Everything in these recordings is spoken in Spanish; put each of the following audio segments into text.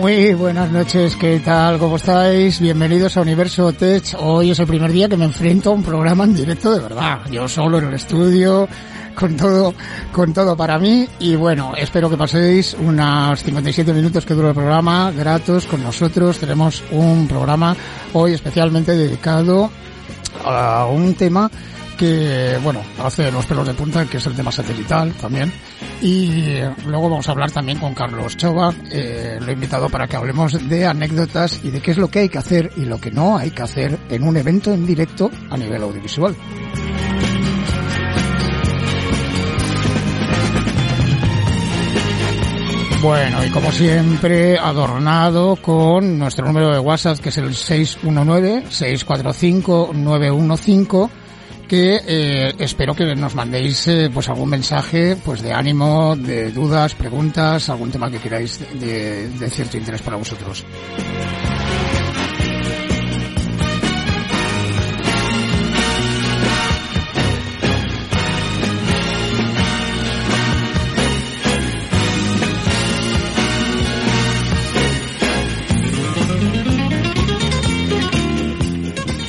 Muy buenas noches, ¿qué tal? ¿Cómo estáis? Bienvenidos a Universo Tech. Hoy es el primer día que me enfrento a un programa en directo de verdad. Yo solo en el estudio, con todo, con todo para mí. Y bueno, espero que paséis unos 57 minutos que dura el programa, gratos con nosotros. Tenemos un programa hoy especialmente dedicado a un tema que, bueno, hace los pelos de punta, que es el tema satelital también. Y luego vamos a hablar también con Carlos Chova, eh, lo he invitado para que hablemos de anécdotas y de qué es lo que hay que hacer y lo que no hay que hacer en un evento en directo a nivel audiovisual. Bueno, y como siempre, adornado con nuestro número de WhatsApp, que es el 619-645-915, que eh, espero que nos mandéis eh, pues algún mensaje pues de ánimo, de dudas, preguntas, algún tema que queráis de, de cierto interés para vosotros.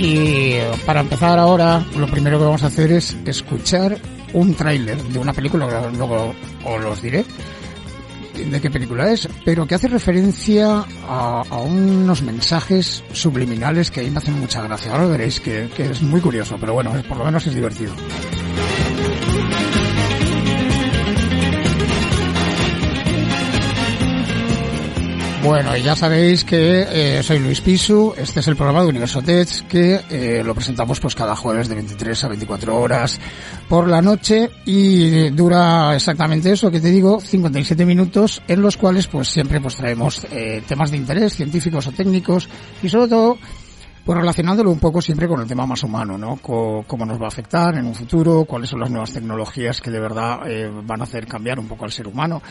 Y para empezar ahora, lo primero que vamos a hacer es escuchar un tráiler de una película, luego os los diré de qué película es, pero que hace referencia a, unos mensajes subliminales que ahí me hacen mucha gracia. Ahora veréis que, que es muy curioso, pero bueno, por lo menos es divertido. Bueno, y ya sabéis que eh, soy Luis Pisu, este es el programa de Universo Tech que eh, lo presentamos pues cada jueves de 23 a 24 horas por la noche y dura exactamente eso que te digo, 57 minutos en los cuales pues siempre pues traemos eh, temas de interés científicos o técnicos y sobre todo pues relacionándolo un poco siempre con el tema más humano, ¿no? Co cómo nos va a afectar en un futuro, cuáles son las nuevas tecnologías que de verdad eh, van a hacer cambiar un poco al ser humano.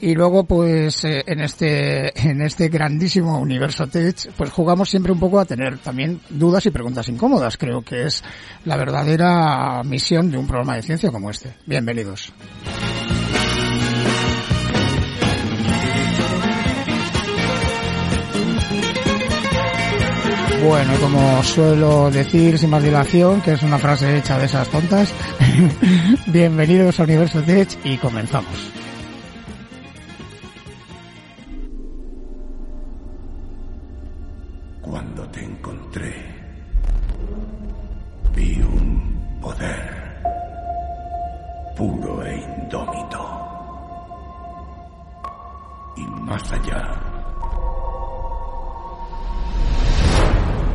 Y luego, pues, eh, en este, en este grandísimo universo Tech, pues jugamos siempre un poco a tener también dudas y preguntas incómodas. Creo que es la verdadera misión de un programa de ciencia como este. Bienvenidos. Bueno, como suelo decir sin más dilación, que es una frase hecha de esas tontas, bienvenidos a Universo Tech y comenzamos. Cuando te encontré, vi un poder puro e indómito. Y más allá,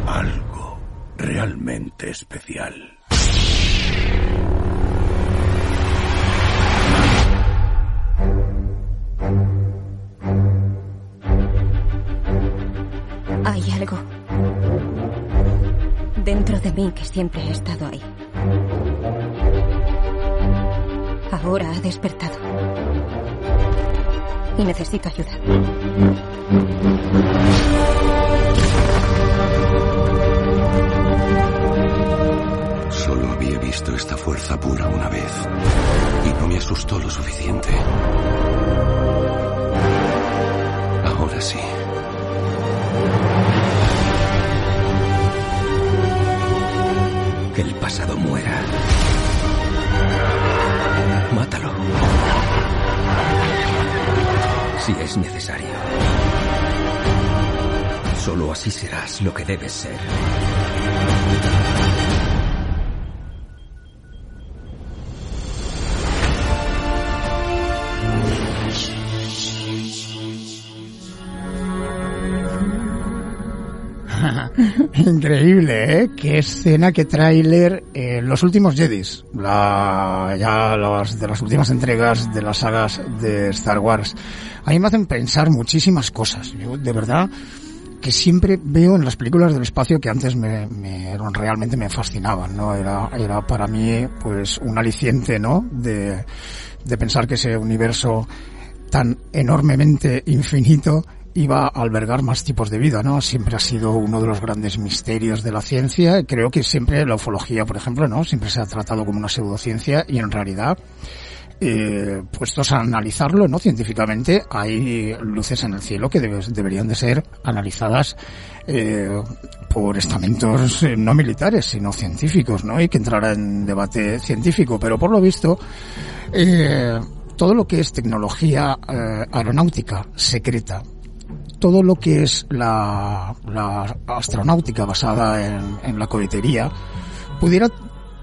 algo realmente especial. Hay algo dentro de mí que siempre ha estado ahí. Ahora ha despertado. Y necesito ayuda. Esta fuerza pura una vez y no me asustó lo suficiente. Ahora sí. Que el pasado muera. Mátalo. Si es necesario. Solo así serás lo que debes ser. Increíble, ¿eh? Qué escena, qué tráiler. Eh, los últimos Jedis, la, ya las, de las últimas entregas de las sagas de Star Wars, a mí me hacen pensar muchísimas cosas. Yo, de verdad, que siempre veo en las películas del espacio que antes me, me realmente me fascinaban, ¿no? Era, era para mí, pues, un aliciente, ¿no? De, de pensar que ese universo tan enormemente infinito iba a albergar más tipos de vida, ¿no? Siempre ha sido uno de los grandes misterios de la ciencia. Creo que siempre la ufología, por ejemplo, ¿no? Siempre se ha tratado como una pseudociencia y en realidad eh, puestos a analizarlo, ¿no? Científicamente hay luces en el cielo que deberían de ser analizadas eh, por estamentos eh, no militares, sino científicos, ¿no? Y que entrará en debate científico, pero por lo visto, eh, todo lo que es tecnología eh, aeronáutica secreta, todo lo que es la, la astronáutica basada en, en la cohetería, pudiera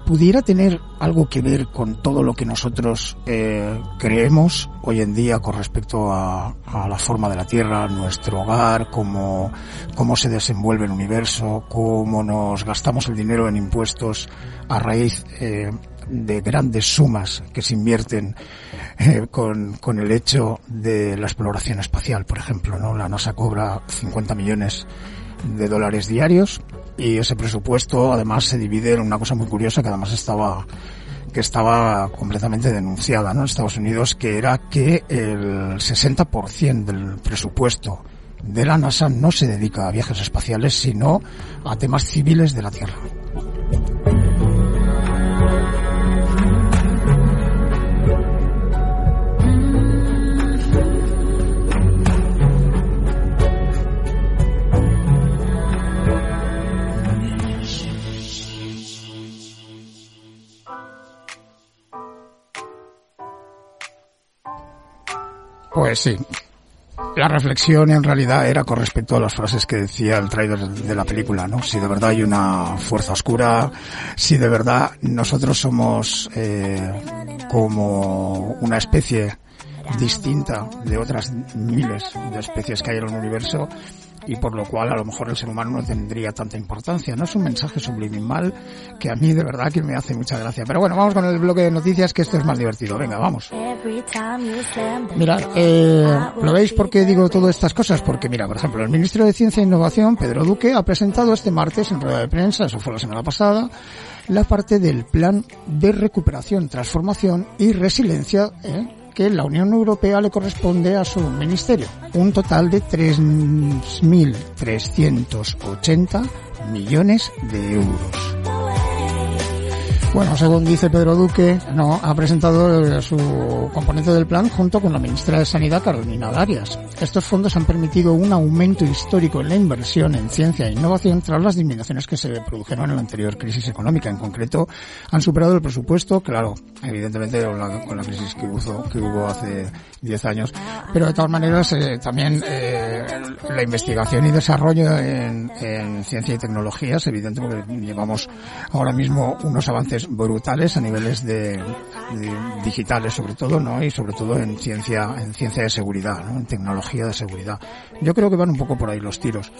pudiera tener algo que ver con todo lo que nosotros eh, creemos hoy en día con respecto a, a, la forma de la Tierra, nuestro hogar, cómo, cómo se desenvuelve el universo, cómo nos gastamos el dinero en impuestos a raíz eh, de grandes sumas que se invierten eh, con, con el hecho de la exploración espacial, por ejemplo, ¿no? La NASA cobra 50 millones de dólares diarios y ese presupuesto además se divide en una cosa muy curiosa que además estaba que estaba completamente denunciada ¿no? en Estados Unidos, que era que el 60% del presupuesto de la NASA no se dedica a viajes espaciales, sino a temas civiles de la Tierra. Pues sí. La reflexión en realidad era con respecto a las frases que decía el trailer de la película, ¿no? Si de verdad hay una fuerza oscura, si de verdad nosotros somos eh, como una especie distinta de otras miles de especies que hay en el universo, y por lo cual a lo mejor el ser humano no tendría tanta importancia. No es un mensaje subliminal que a mí de verdad que me hace mucha gracia. Pero bueno, vamos con el bloque de noticias que esto es más divertido. Venga, vamos. Mirad, eh, ¿lo veis por qué digo todas estas cosas? Porque mira, por ejemplo, el ministro de Ciencia e Innovación, Pedro Duque, ha presentado este martes en rueda de prensa, eso fue la semana pasada, la parte del plan de recuperación, transformación y resiliencia ¿eh? Que la Unión Europea le corresponde a su ministerio. Un total de 3.380 millones de euros. Bueno, según dice Pedro Duque, no ha presentado su componente del plan junto con la ministra de Sanidad, Carolina Darias. Estos fondos han permitido un aumento histórico en la inversión en ciencia e innovación tras las disminuciones que se produjeron en la anterior crisis económica. En concreto, han superado el presupuesto, claro, evidentemente con la, crisis que hubo hace 10 años, pero de todas maneras eh, también eh, la investigación y desarrollo en, en ciencia y tecnología es evidente porque llevamos ahora mismo unos avances brutales a niveles de, de, digitales sobre todo, ¿no? Y sobre todo en ciencia, en ciencia de seguridad, ¿no? En tecnología de seguridad. Yo creo que van un poco por ahí los tiros.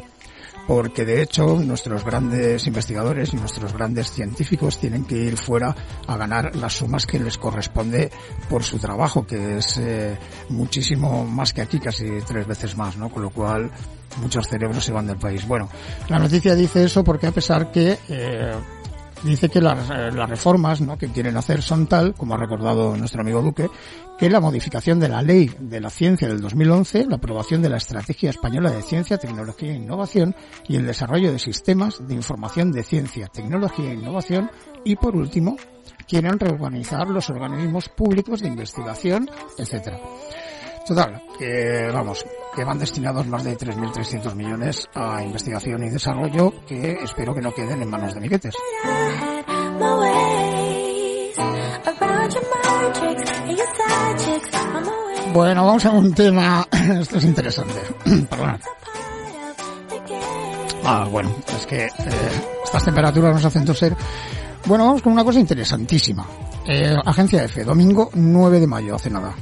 Porque de hecho nuestros grandes investigadores y nuestros grandes científicos tienen que ir fuera a ganar las sumas que les corresponde por su trabajo, que es eh, muchísimo más que aquí, casi tres veces más, ¿no? Con lo cual muchos cerebros se van del país. Bueno, la noticia dice eso porque a pesar que eh, dice que las, eh, las, reformas ¿no? que quieren hacer son tal, como ha recordado nuestro amigo Duque, que la modificación de la ley de la ciencia del 2011, la aprobación de la Estrategia Española de Ciencia, Tecnología e Innovación y el desarrollo de sistemas de información de ciencia, tecnología e innovación y, por último, quieren reorganizar los organismos públicos de investigación, etcétera. Total, que vamos, que van destinados más de 3.300 millones a investigación y desarrollo que espero que no queden en manos de miquetes. Bueno, vamos a un tema, esto es interesante, perdón. Ah, bueno, es que eh, estas temperaturas nos hacen toser. Bueno, vamos con una cosa interesantísima. Eh, Agencia F, domingo 9 de mayo, hace nada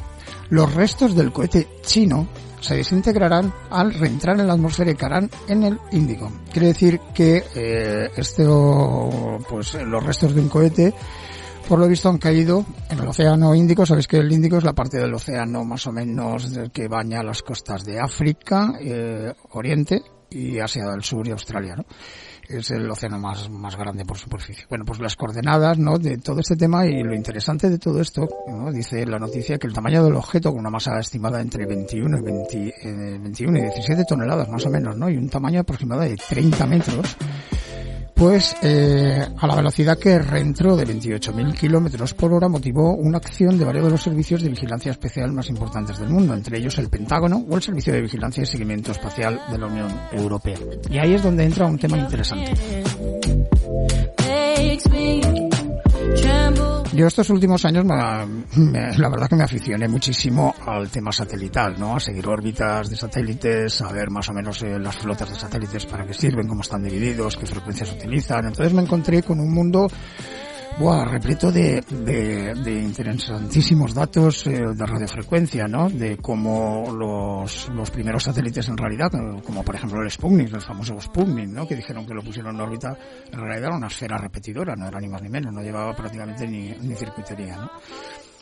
los restos del cohete chino se desintegrarán al reentrar en la atmósfera y caerán en el Índico. Quiere decir que eh, esto, pues los restos de un cohete, por lo visto han caído en el Océano Índico. Sabéis que el Índico es la parte del océano más o menos que baña las costas de África, eh, Oriente y Asia del Sur y Australia, ¿no? Es el océano más, más grande por superficie. Bueno, pues las coordenadas, ¿no? De todo este tema y lo interesante de todo esto, ¿no? Dice la noticia que el tamaño del objeto con una masa estimada entre 21 y 20, 21 y 17 toneladas más o menos, ¿no? Y un tamaño aproximado de 30 metros, pues eh, a la velocidad que reentró de 28.000 kilómetros por hora motivó una acción de varios de los servicios de vigilancia especial más importantes del mundo, entre ellos el Pentágono o el Servicio de Vigilancia y Seguimiento Espacial de la Unión Europea. Y ahí es donde entra un tema interesante. Yo estos últimos años, me, la verdad que me aficioné muchísimo al tema satelital, ¿no? A seguir órbitas de satélites, a ver más o menos eh, las flotas de satélites para qué sirven, cómo están divididos, qué frecuencias utilizan. Entonces me encontré con un mundo Buah, repleto de, de, interesantísimos datos eh, de radiofrecuencia, ¿no? De cómo los, los primeros satélites en realidad, como por ejemplo el Sputnik, el famoso Sputnik, ¿no? Que dijeron que lo pusieron en órbita, en realidad era una esfera repetidora, no era ni más ni menos, no llevaba prácticamente ni, ni circuitería, ¿no?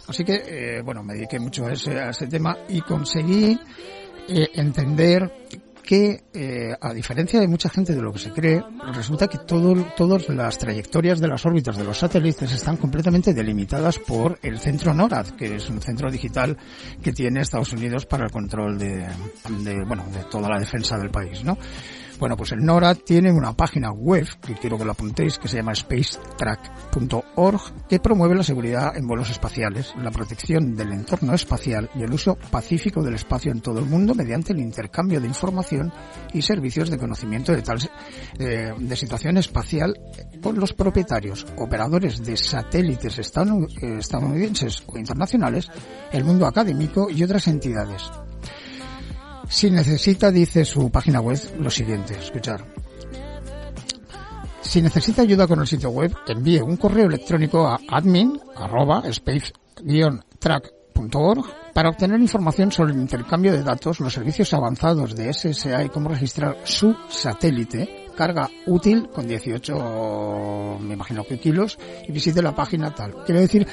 Así que, eh, bueno, me dediqué mucho a ese, a ese tema y conseguí eh, entender que, eh, a diferencia de mucha gente de lo que se cree, resulta que todo, todas las trayectorias de las órbitas de los satélites están completamente delimitadas por el centro NORAD, que es un centro digital que tiene Estados Unidos para el control de, de bueno, de toda la defensa del país, ¿no? Bueno, pues el NORAD tiene una página web, que quiero que lo apuntéis, que se llama spacetrack.org, que promueve la seguridad en vuelos espaciales, la protección del entorno espacial y el uso pacífico del espacio en todo el mundo mediante el intercambio de información y servicios de conocimiento de tal eh, de situación espacial con los propietarios, operadores de satélites estadounidenses o internacionales, el mundo académico y otras entidades. Si necesita, dice su página web, lo siguiente, escuchar. Si necesita ayuda con el sitio web, envíe un correo electrónico a admin space-track.org para obtener información sobre el intercambio de datos, los servicios avanzados de SSA y cómo registrar su satélite, carga útil con 18, me imagino que kilos, y visite la página tal. Quiero decir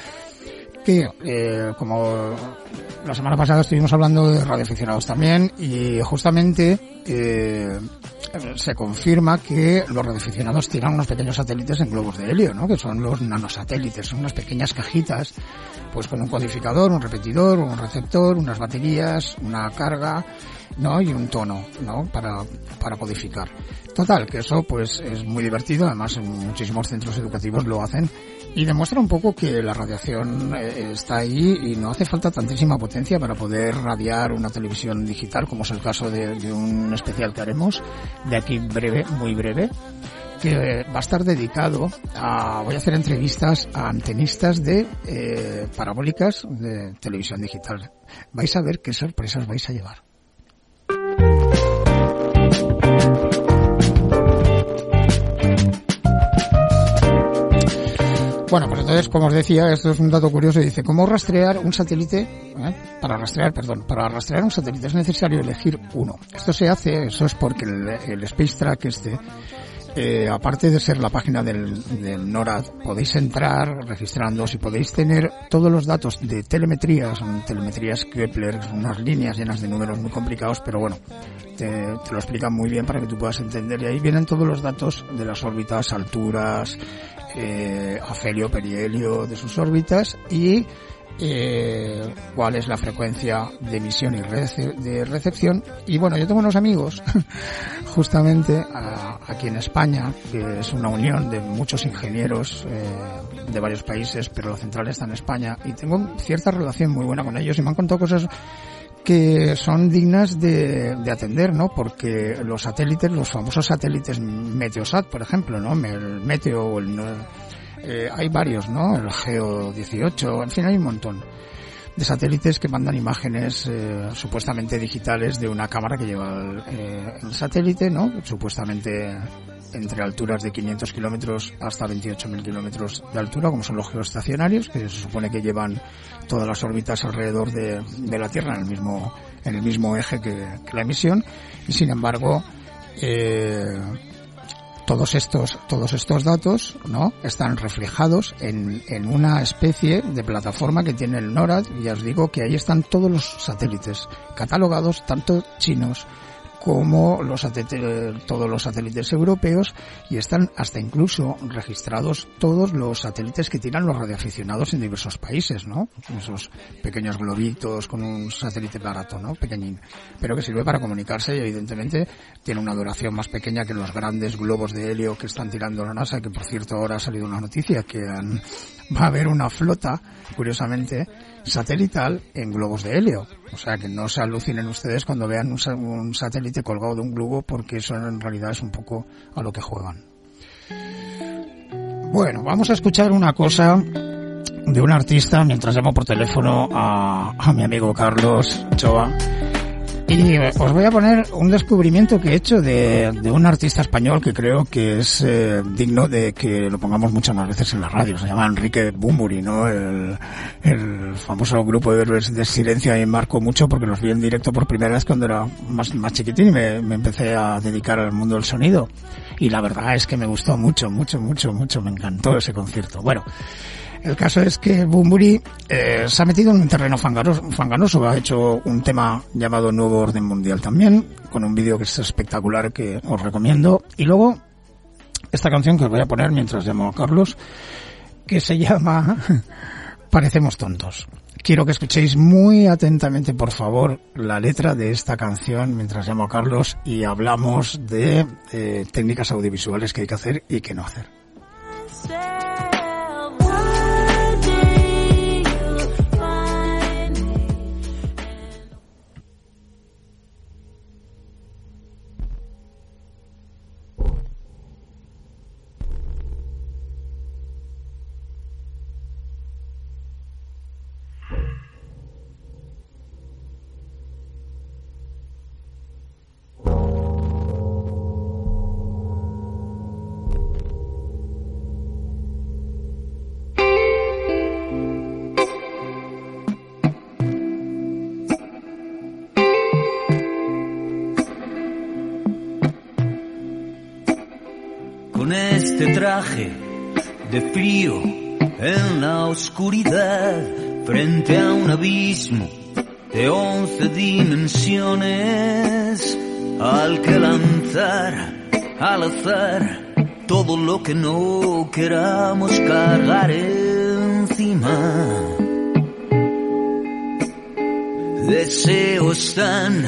que, eh, como la semana pasada estuvimos hablando de radioaficionados también, y justamente eh, se confirma que los radioaficionados tiran unos pequeños satélites en globos de helio, ¿no? Que son los nanosatélites, son unas pequeñas cajitas, pues con un codificador, un repetidor, un receptor, unas baterías, una carga, ¿no? Y un tono, ¿no? Para, para codificar. Total, que eso pues es muy divertido, además en muchísimos centros educativos lo hacen y demuestra un poco que la radiación eh, está ahí y no hace falta tantísima potencia para poder radiar una televisión digital, como es el caso de, un especial que haremos de aquí breve, muy breve, que va a estar dedicado a, voy a hacer entrevistas a antenistas de eh, parabólicas de televisión digital. Vais a ver qué sorpresas vais a llevar. Bueno, pues entonces, como os decía, esto es un dato curioso. Dice, ¿cómo rastrear un satélite? Eh? Para rastrear, perdón, para rastrear un satélite es necesario elegir uno. Esto se hace, eso es porque el, el Space Track este, eh, aparte de ser la página del, del, NORAD, podéis entrar registrando y podéis tener todos los datos de telemetría, son telemetrías Kepler, unas líneas llenas de números muy complicados, pero bueno, te, te, lo explican muy bien para que tú puedas entender. Y ahí vienen todos los datos de las órbitas, alturas, eh, afelio, perihelio de sus órbitas y eh, cuál es la frecuencia de emisión y de recepción. Y bueno, yo tengo unos amigos, justamente aquí en España, que es una unión de muchos ingenieros eh, de varios países, pero la central está en España, y tengo cierta relación muy buena con ellos y me han contado cosas que son dignas de, de, atender, ¿no? Porque los satélites, los famosos satélites Meteosat, por ejemplo, ¿no? El Meteo el... Eh, hay varios, ¿no? El Geo 18, en fin, hay un montón de satélites que mandan imágenes eh, supuestamente digitales de una cámara que lleva el, eh, el satélite, ¿no? Supuestamente entre alturas de 500 kilómetros hasta 28.000 kilómetros de altura, como son los geoestacionarios, que se supone que llevan todas las órbitas alrededor de, de la Tierra en el mismo, en el mismo eje que, la emisión, y sin embargo, eh, todos estos, todos estos datos, ¿no? Están reflejados en, en una especie de plataforma que tiene el NORAD, y ya os digo que ahí están todos los satélites catalogados, tanto chinos, como los todos los satélites europeos y están hasta incluso registrados todos los satélites que tiran los radioaficionados en diversos países, ¿no? Esos pequeños globitos con un satélite barato, ¿no? Pequeñín. Pero que sirve para comunicarse y evidentemente tiene una duración más pequeña que los grandes globos de helio que están tirando la NASA, que por cierto ahora ha salido una noticia que va a haber una flota, curiosamente, satelital en globos de helio. O sea que no se alucinen ustedes cuando vean un, satélite colgado de un globo porque eso en realidad es un poco a lo que juegan. Bueno, vamos a escuchar una cosa de un artista mientras llamo por teléfono a, a mi amigo Carlos Choa y os voy a poner un descubrimiento que he hecho de, un artista español que creo que es eh, digno de que lo pongamos muchas más veces en la radio. Se llama Enrique Bumburi, ¿no? El, famoso grupo de héroes de silencio y marcó mucho porque los vi en directo por primera vez cuando era más, más chiquitín y me empecé a dedicar al mundo del sonido. Y la verdad es que me gustó mucho, mucho, mucho, mucho. Me encantó ese concierto. Bueno. El caso es que Bumburi eh, se ha metido en un terreno fanganoso, ha hecho un tema llamado Nuevo Orden Mundial también, con un vídeo que es espectacular que os recomiendo. Y luego, esta canción que os voy a poner mientras llamo a Carlos, que se llama Parecemos tontos. Quiero que escuchéis muy atentamente, por favor, la letra de esta canción mientras llamo a Carlos y hablamos de eh, técnicas audiovisuales que hay que hacer y que no hacer. De frío en la oscuridad frente a un abismo de once dimensiones al que lanzar al azar todo lo que no queramos cargar encima. Deseos tan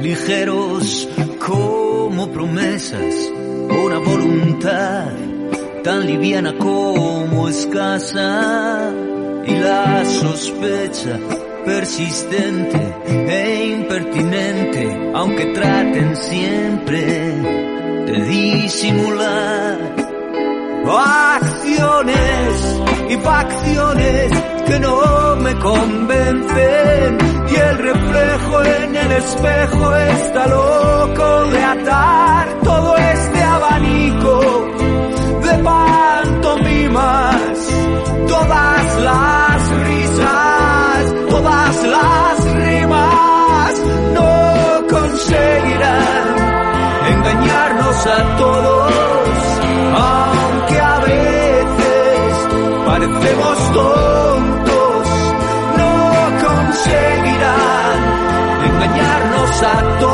ligeros como promesas, una voluntad tan liviana como escasa y la sospecha persistente e impertinente, aunque traten siempre de disimular acciones y facciones que no me convencen y el reflejo en el espejo está loco de atar todo abanico pantomimas, todas las risas, todas las rimas no conseguirán engañarnos a todos, aunque a veces parecemos tontos, no conseguirán engañarnos a todos,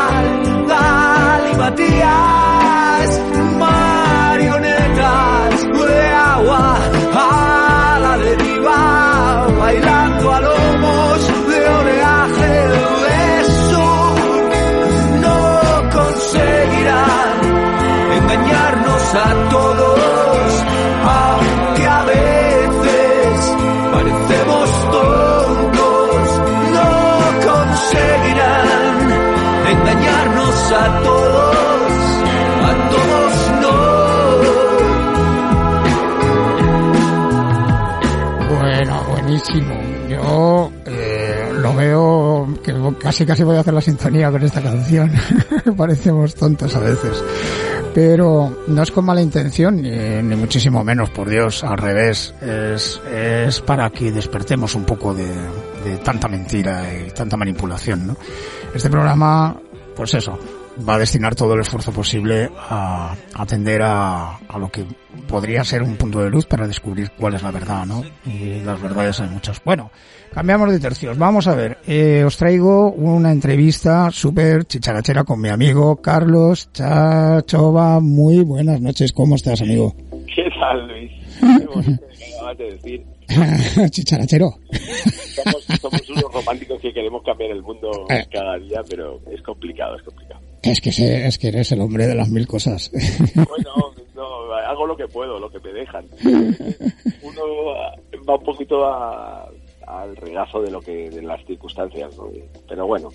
marionetas de agua a la deriva, bailando a lomos de oleaje sur. No conseguirán engañarnos a todos, aunque a veces parecemos tontos, no conseguirán engañarnos a todos, Eh, lo veo que casi casi voy a hacer la sintonía con esta canción. Parecemos tontos a veces. Pero no es con mala intención, ni, ni, muchísimo menos, por Dios, al revés. Es, es para que despertemos un poco de, de tanta mentira y tanta manipulación, ¿no? Este programa, pues eso, va a destinar todo el esfuerzo posible a atender a, a, lo que podría ser un punto de luz para descubrir cuál es la verdad, ¿no? Y las verdades hay muchas. Bueno, cambiamos de tercios. Vamos a ver, eh, os traigo una entrevista súper chicharachera con mi amigo Carlos Chachova. Muy buenas noches, ¿cómo estás, amigo? ¿Qué tal, Luis? Acabas de decir. Chicharachero. Somos, somos, unos románticos que queremos cambiar el mundo eh. cada día, pero es complicado, es complicado. Es que, se, es que eres el hombre de las mil cosas. Bueno, no, hago lo que puedo, lo que me dejan. Uno va un poquito a, al regazo de lo que de las circunstancias, ¿no? pero bueno,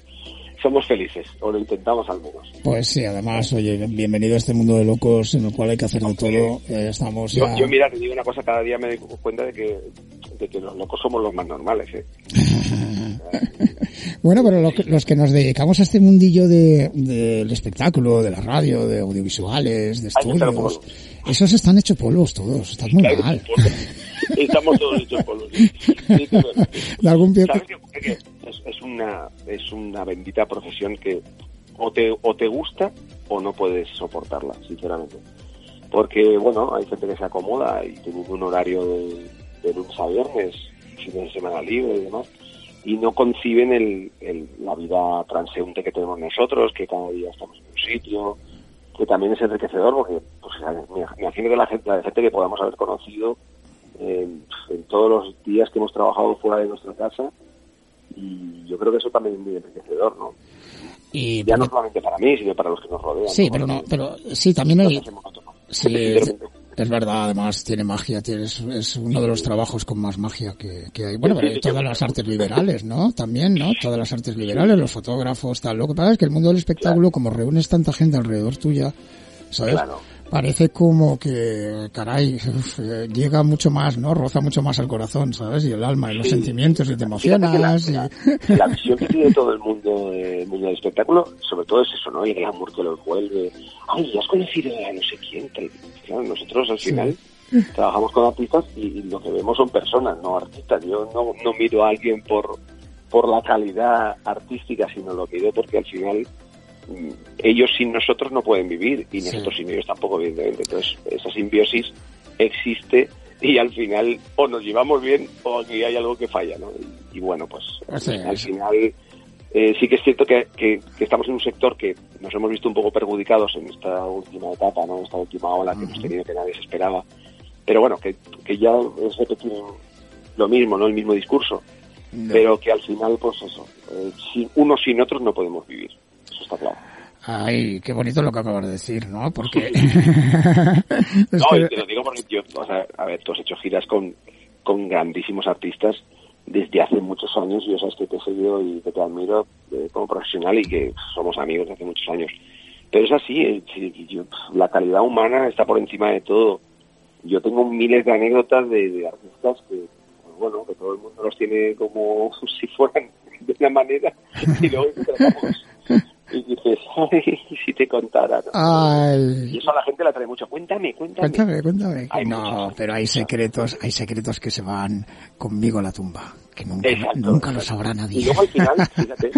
somos felices, o lo intentamos al menos. Pues sí, además, oye, bienvenido a este mundo de locos en el cual hay que hacer de todo. Eh, estamos yo, ya... yo, mira, te digo una cosa, cada día me doy cuenta de que, de que los locos somos los más normales, ¿eh? bueno, pero que, los que nos dedicamos a este mundillo de, del espectáculo, de la radio, de audiovisuales, de estudios, esos están hechos polvos todos, están muy mal. Estamos todos hechos polvos. Sí, De algún pie... ¿Sabes qué? Que es, una es una bendita profesión que o te o te gusta o no puedes soportarla, sinceramente. Porque bueno, hay gente que se acomoda y tiene un horario de, de lunes a viernes, fines de semana libre y demás, y no conciben el, el, la vida transeúnte que tenemos nosotros, que cada día estamos en un sitio, que también es enriquecedor, porque pues, me imagino que la gente, la gente que podamos haber conocido eh, en todos los días que hemos trabajado fuera de nuestra casa, y yo creo que eso también es muy enriquecedor, ¿no? Y ya no solamente para mí, sino para los que nos rodean. Sí, ¿no? pero no, pero sí, también monótono. Sí, es, es verdad, además tiene magia, es, es uno de los trabajos con más magia que, que hay. Bueno, pero hay todas las artes liberales, ¿no? También, ¿no? Todas las artes liberales, los fotógrafos, tal. Lo que pasa es que el mundo del espectáculo, como reúnes tanta gente alrededor tuya, ¿sabes? Claro. Parece como que, caray, uf, eh, llega mucho más, ¿no? Roza mucho más al corazón, ¿sabes? Y el alma, y los Sí. sentimientos, y te que la, emocionas. y- la- la visión que tiene todo el mundo del mundo del espectáculo, sobre todo es eso, ¿no? El glamour que lo envuelve. Ay, ¿has conocido a no sé quién? Claro, nosotros al Sí. final trabajamos con artistas y, y lo que vemos son personas, no artistas. Yo no, no miro a alguien por, por la calidad artística, sino lo miro porque al final ellos sin nosotros no pueden vivir y Sí. nosotros sin ellos tampoco, evidentemente. Entonces, esa simbiosis existe y al final o nos llevamos bien o aquí hay algo que falla, ¿no? Y, y bueno, pues Sí, al final eh, sí que es cierto que, que- que estamos en un sector que nos hemos visto un poco perjudicados en esta última etapa, ¿no? En esta última ola que hemos tenido que nadie se esperaba. Pero bueno, que, que ya es repetir lo mismo, ¿no? El mismo discurso. No. Pero que al final, pues eso, eh, sin, unos sin otros no podemos vivir. Eso está claro. Ay, qué bonito lo que acabas de decir, ¿no? Porque... No, y te lo digo porque yo, o sea, a ver, tú has hecho giras con, con grandísimos artistas desde hace muchos años. Yo sabes que te he seguido y que te admiro eh, como profesional y que somos amigos desde hace muchos años. Pero es así, eh, yo- la calidad humana está por encima de todo. Yo tengo miles de anécdotas de, de artistas que, pues bueno, que todo el mundo los tiene como si fueran de una manera y luego tratamos. Y dices, ay, si te contara. ¿no? Ay, Y eso a la gente le atrae mucho. Cuéntame, cuéntame. Cuéntame, cuéntame. Hay no, muchas. pero hay secretos, hay secretos que se van conmigo a la tumba, que nunca, Exacto, nunca lo exacto. sabrá Y nadie. luego al final, fíjate,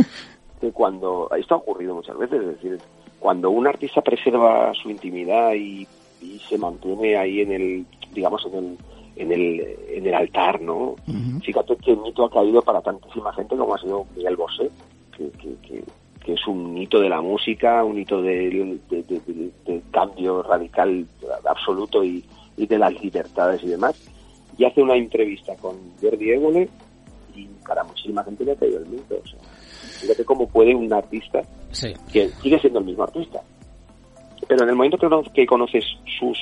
que cuando, esto ha ocurrido muchas veces, es decir, cuando un artista preserva su intimidad y, y se mantiene ahí en el, digamos, en el, en el, en el altar, ¿no? Fíjate que el mito ha caído para tantísima gente como ha sido Miguel Bosé, que, que, que, que es un hito de la música, un hito del de, de- de- de cambio radical absoluto y, y de las libertades y demás. Y hace una entrevista con Jordi Évole y para muchísima gente le ha caído el mito. O sea, fíjate cómo puede un artista Sí, que sigue siendo el mismo artista. Pero en el momento que conoces sus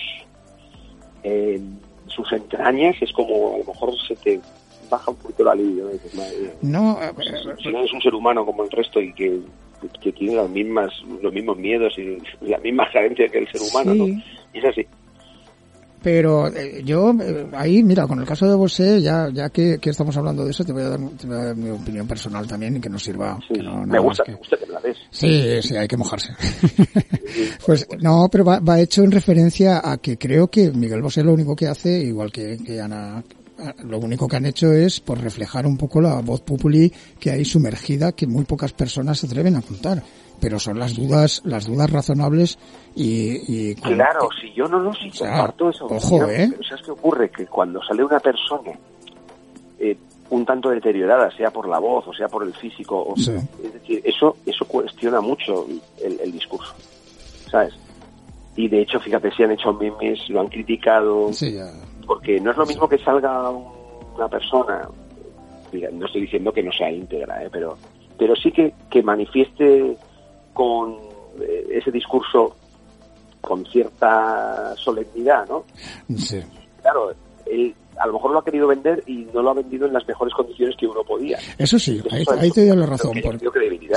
eh, sus entrañas, es como a lo mejor se te baja un poquito la. Dices, "Madre mía". no, eh, si no eres un ser humano como el resto y que, que tiene las mismas, los mismos miedos y las mismas carencias que el ser humano, Sí. ¿no? Y es así. pero eh, yo eh, ahí, mira, con el caso de Bosé, ya ya que, que estamos hablando de eso, te voy a dar, te voy a dar mi opinión personal también y que nos sirva. Sí, que no- me gusta, que- me gusta que me la des. Sí, sí, hay que mojarse. pues no, pero va, va hecho en referencia a que creo que Miguel Bosé lo único que hace, igual que, que Ana, lo único que han hecho es por reflejar un poco la voz populi que hay sumergida que muy pocas personas se atreven a contar. Pero son las dudas, las dudas razonables y, y Claro, si yo no lo sea, comparto eso. ojo, ¿eh? pero ¿Sabes qué ocurre? Que cuando sale una persona eh, un tanto deteriorada, sea por la voz o sea por el físico, o- Sí. es decir, eso, eso cuestiona mucho el, el discurso, ¿sabes? Y de hecho, fíjate, si han hecho memes, lo han criticado, Sí, ya. Porque no es lo mismo que salga una persona, no estoy diciendo que no sea íntegra, ¿eh? pero, pero sí que, que manifieste con eh, ese discurso con cierta solemnidad, ¿no? Sí. Claro, él a lo mejor lo ha querido vender y no lo ha vendido en las mejores condiciones que uno podía. Eso sí, ahí, Eso es- ahí te doy la razón. que porque-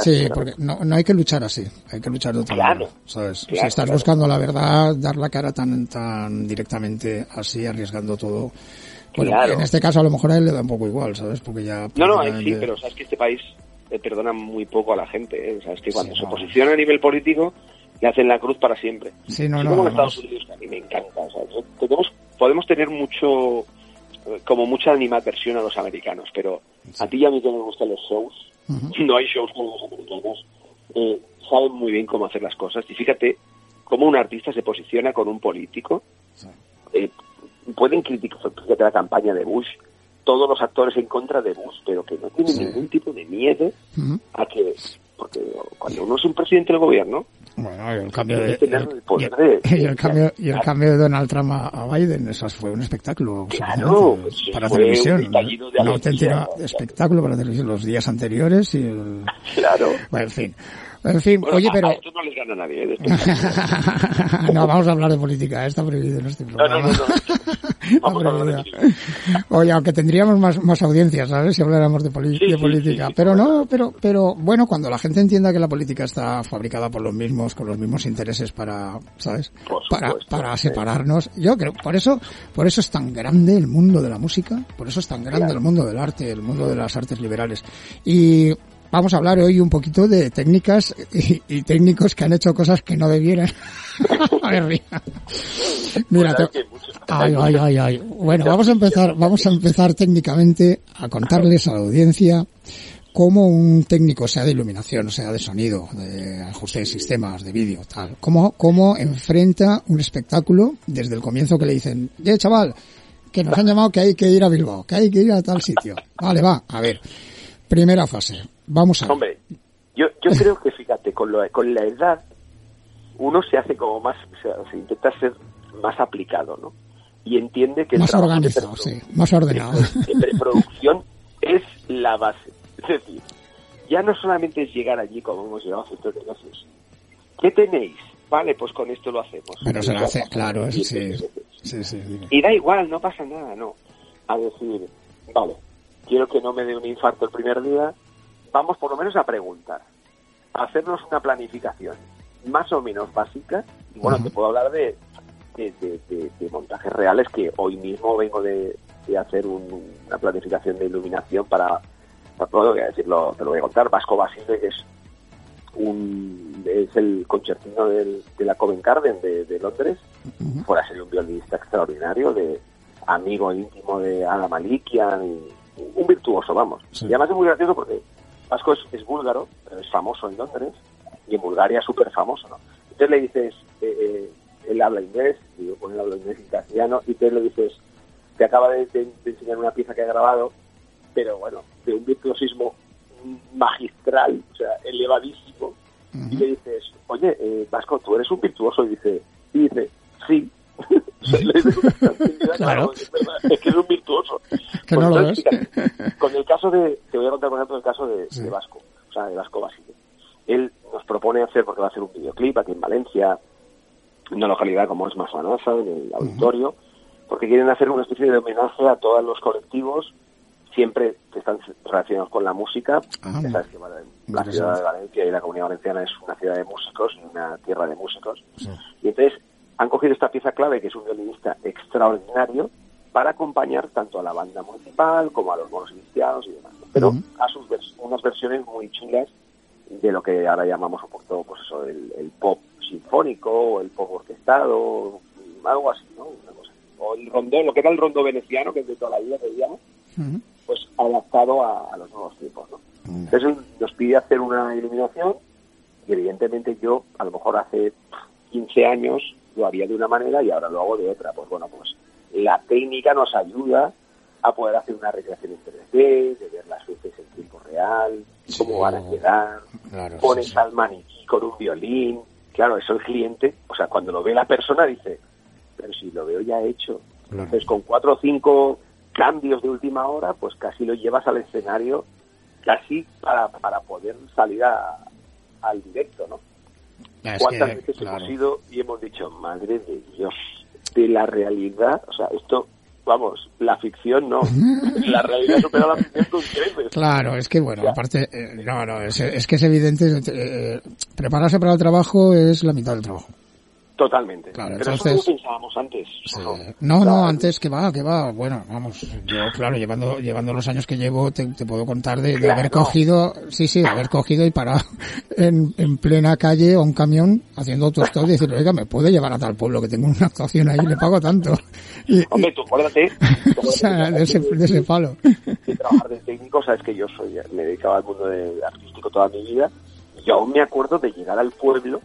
sí, claro. porque no, no hay que luchar así, hay que luchar de otra Claro, manera, ¿sabes? si claro, estás claro. buscando la verdad, dar la cara tan tan directamente así, arriesgando todo. Bueno, Claro. en este caso a lo mejor a él le da un poco igual, ¿sabes? Porque ya... No, no, ahí sí, pero sabes que este país eh, perdona muy poco a la gente. ¿eh? Sabes que cuando Sí, se posiciona a nivel político, le hacen la cruz para siempre. Sí, no, no, como en Estados Unidos, a mí me encanta. o sea, yo- tenemos, podemos tener mucho, como mucha animadversión a los americanos, pero a ti y a mí que nos gustan los shows, no hay shows como los americanos, eh, saben muy bien cómo hacer las cosas. Y fíjate cómo un artista se posiciona con un político. Eh, pueden criticar fíjate la campaña de Bush, todos los actores en contra de Bush, pero que no tienen Sí. ningún tipo de miedo a que, porque cuando uno es un presidente del gobierno, Bueno, y el cambio de... El poder y- de- y el cambio, y el cambio de Donald Trump a, Biden, eso fue un espectáculo Claro, pues para televisión. un un auténtico espectáculo para televisión los días anteriores y el... claro. Bueno, en fin. En fin, Bueno, oye, pero... a esto no les gana nadie. ¿eh? De esto. no, vamos a hablar de política, ¿eh? está prohibido en este No, no, programa. no, no. Está Vamos a hablar de prohibido. política. Oye, aunque tendríamos más, más audiencias, ¿sabes? Si habláramos de, Sí, de sí, política. sí, pero no, pero, pero bueno, cuando la gente entienda que la política está fabricada por los mismos, con los mismos intereses para, ¿sabes? Para, para separarnos. Yo creo, por eso, por eso es tan grande el mundo de la música, por eso es tan grande Claro. el mundo del arte, el mundo de las artes liberales. Y vamos a hablar hoy un poquito de técnicas y, y técnicos que han hecho cosas que no debieran. A ver, ría. Mira, Pues te-. Ay, ay, ay, ay. Bueno, vamos a empezar, vamos a empezar técnicamente a contarles a la audiencia cómo un técnico, sea de iluminación, sea de sonido, de ajuste de sistemas, de vídeo, tal, cómo, cómo enfrenta un espectáculo desde el comienzo que le dicen, ye chaval, que nos han llamado que hay que ir a Bilbao, que hay que ir a tal sitio. Vale, va, a ver. Primera fase. Vamos a ver. Hombre, yo, yo creo que fíjate, con, lo, con la edad uno se hace como más, o sea, se intenta ser más aplicado, ¿no? Y entiende que Más organizado, sí, más ordenado. de preproducción es la base. Es decir, ya no solamente es llegar allí como hemos llegado hace tres negocios. ¿Qué tenéis? Vale, pues con esto lo hacemos. Pero se lo hace, claro, sí. Sí, sí, dime. y da igual, no pasa nada, no. A decir, vale, quiero que no me dé un infarto el primer día, vamos por lo menos a preguntar, a hacernos una planificación más o menos básica. Y bueno, te puedo hablar de, de, de- de- de montajes reales que hoy mismo vengo de, de hacer un- una planificación de iluminación para, para todo, voy a decirlo, te lo voy a contar, Vasco Basile, que es un es el concertino del- de la Covent Garden de, de Londres, Ujú. fuera ser un violinista extraordinario, de amigo íntimo de Ana Malikian, y un virtuoso, vamos. Sí. Y además es muy gracioso porque Vasco es, es búlgaro, pero es famoso en Londres, y en Bulgaria súper famoso, ¿no? Entonces le dices, eh, eh, él habla inglés, y yo con él hablo inglés y castellano, y entonces le dices, te acaba de, de- de enseñar una pieza que ha grabado, pero bueno, de un virtuosismo magistral, o sea, elevadísimo, y le dices, oye, eh, Vasco, tú eres un virtuoso, y dice, y dice, sí. Claro. es, que es un virtuoso. Que Pues no lo entonces, ves. fíjate, con el caso de, te voy a contar por ejemplo el caso de, Sí. de Vasco, o sea, de Vasco Basile. Él nos propone hacer, porque va a hacer un videoclip aquí en Valencia, en una localidad como es Masanaza, en el auditorio, porque quieren hacer una especie de homenaje a todos los colectivos, siempre que están relacionados con la música. Ah, Ya sabes que bueno, la ciudad de Valencia y la comunidad valenciana es una ciudad de músicos y una tierra de músicos. Sí. Y entonces han cogido esta pieza clave, que es un violinista extraordinario, para acompañar tanto a la banda municipal como a los monos cristianos y demás. ¿no? Pero a sus vers- unas versiones muy chulas de lo que ahora llamamos un poco pues eso, el, el pop sinfónico o el pop orquestado, algo así, ¿no? Una cosa. O el rondó, lo que era el rondo veneciano, que es de toda la vida que digamos, pues adaptado a, a los nuevos tiempos, ¿no? Entonces nos pide hacer una iluminación y evidentemente yo, a lo mejor hace 15 años, lo haría de una manera y ahora lo hago de otra. Pues bueno, pues la técnica nos ayuda a poder hacer una recreación en 3D, de ver las luces en tiempo real, cómo Sí. van a quedar, Claro, pones sí, sí. al maniquí con un violín. Claro, eso el cliente, o sea, cuando lo ve la persona dice, pero si lo veo ya hecho. Claro. Entonces, con cuatro o cinco cambios de última hora, pues casi lo llevas al escenario, casi para, para poder salir a- al directo, ¿no? Es ¿Cuántas que, veces claro. hemos ido y hemos dicho, madre de Dios, de la realidad, o sea, esto, vamos, la ficción no, la realidad supera la ficción con creces. Claro, es que bueno, aparte, eh, no, no, es, es que es evidente, eh, prepararse para el trabajo es la mitad del trabajo. Totalmente. Claro, Pero entonces- eso no pensábamos antes. Sí. ¿no? No, antes que va, que va. Bueno, vamos, yo, claro, llevando, llevando los años que llevo, te, te puedo contar de, de Claro. haber cogido, sí, sí, de haber cogido y parado en, en plena calle a un camión haciendo autostop y decir, oiga, me puede llevar a tal pueblo que tengo una actuación ahí, le pago tanto. Y, Hombre, tú acuérdate, o sea, de ese, de ese palo. de trabajar de técnico, sabes que yo soy, me dedicaba al mundo de artístico toda mi vida, y aún me acuerdo de llegar al pueblo,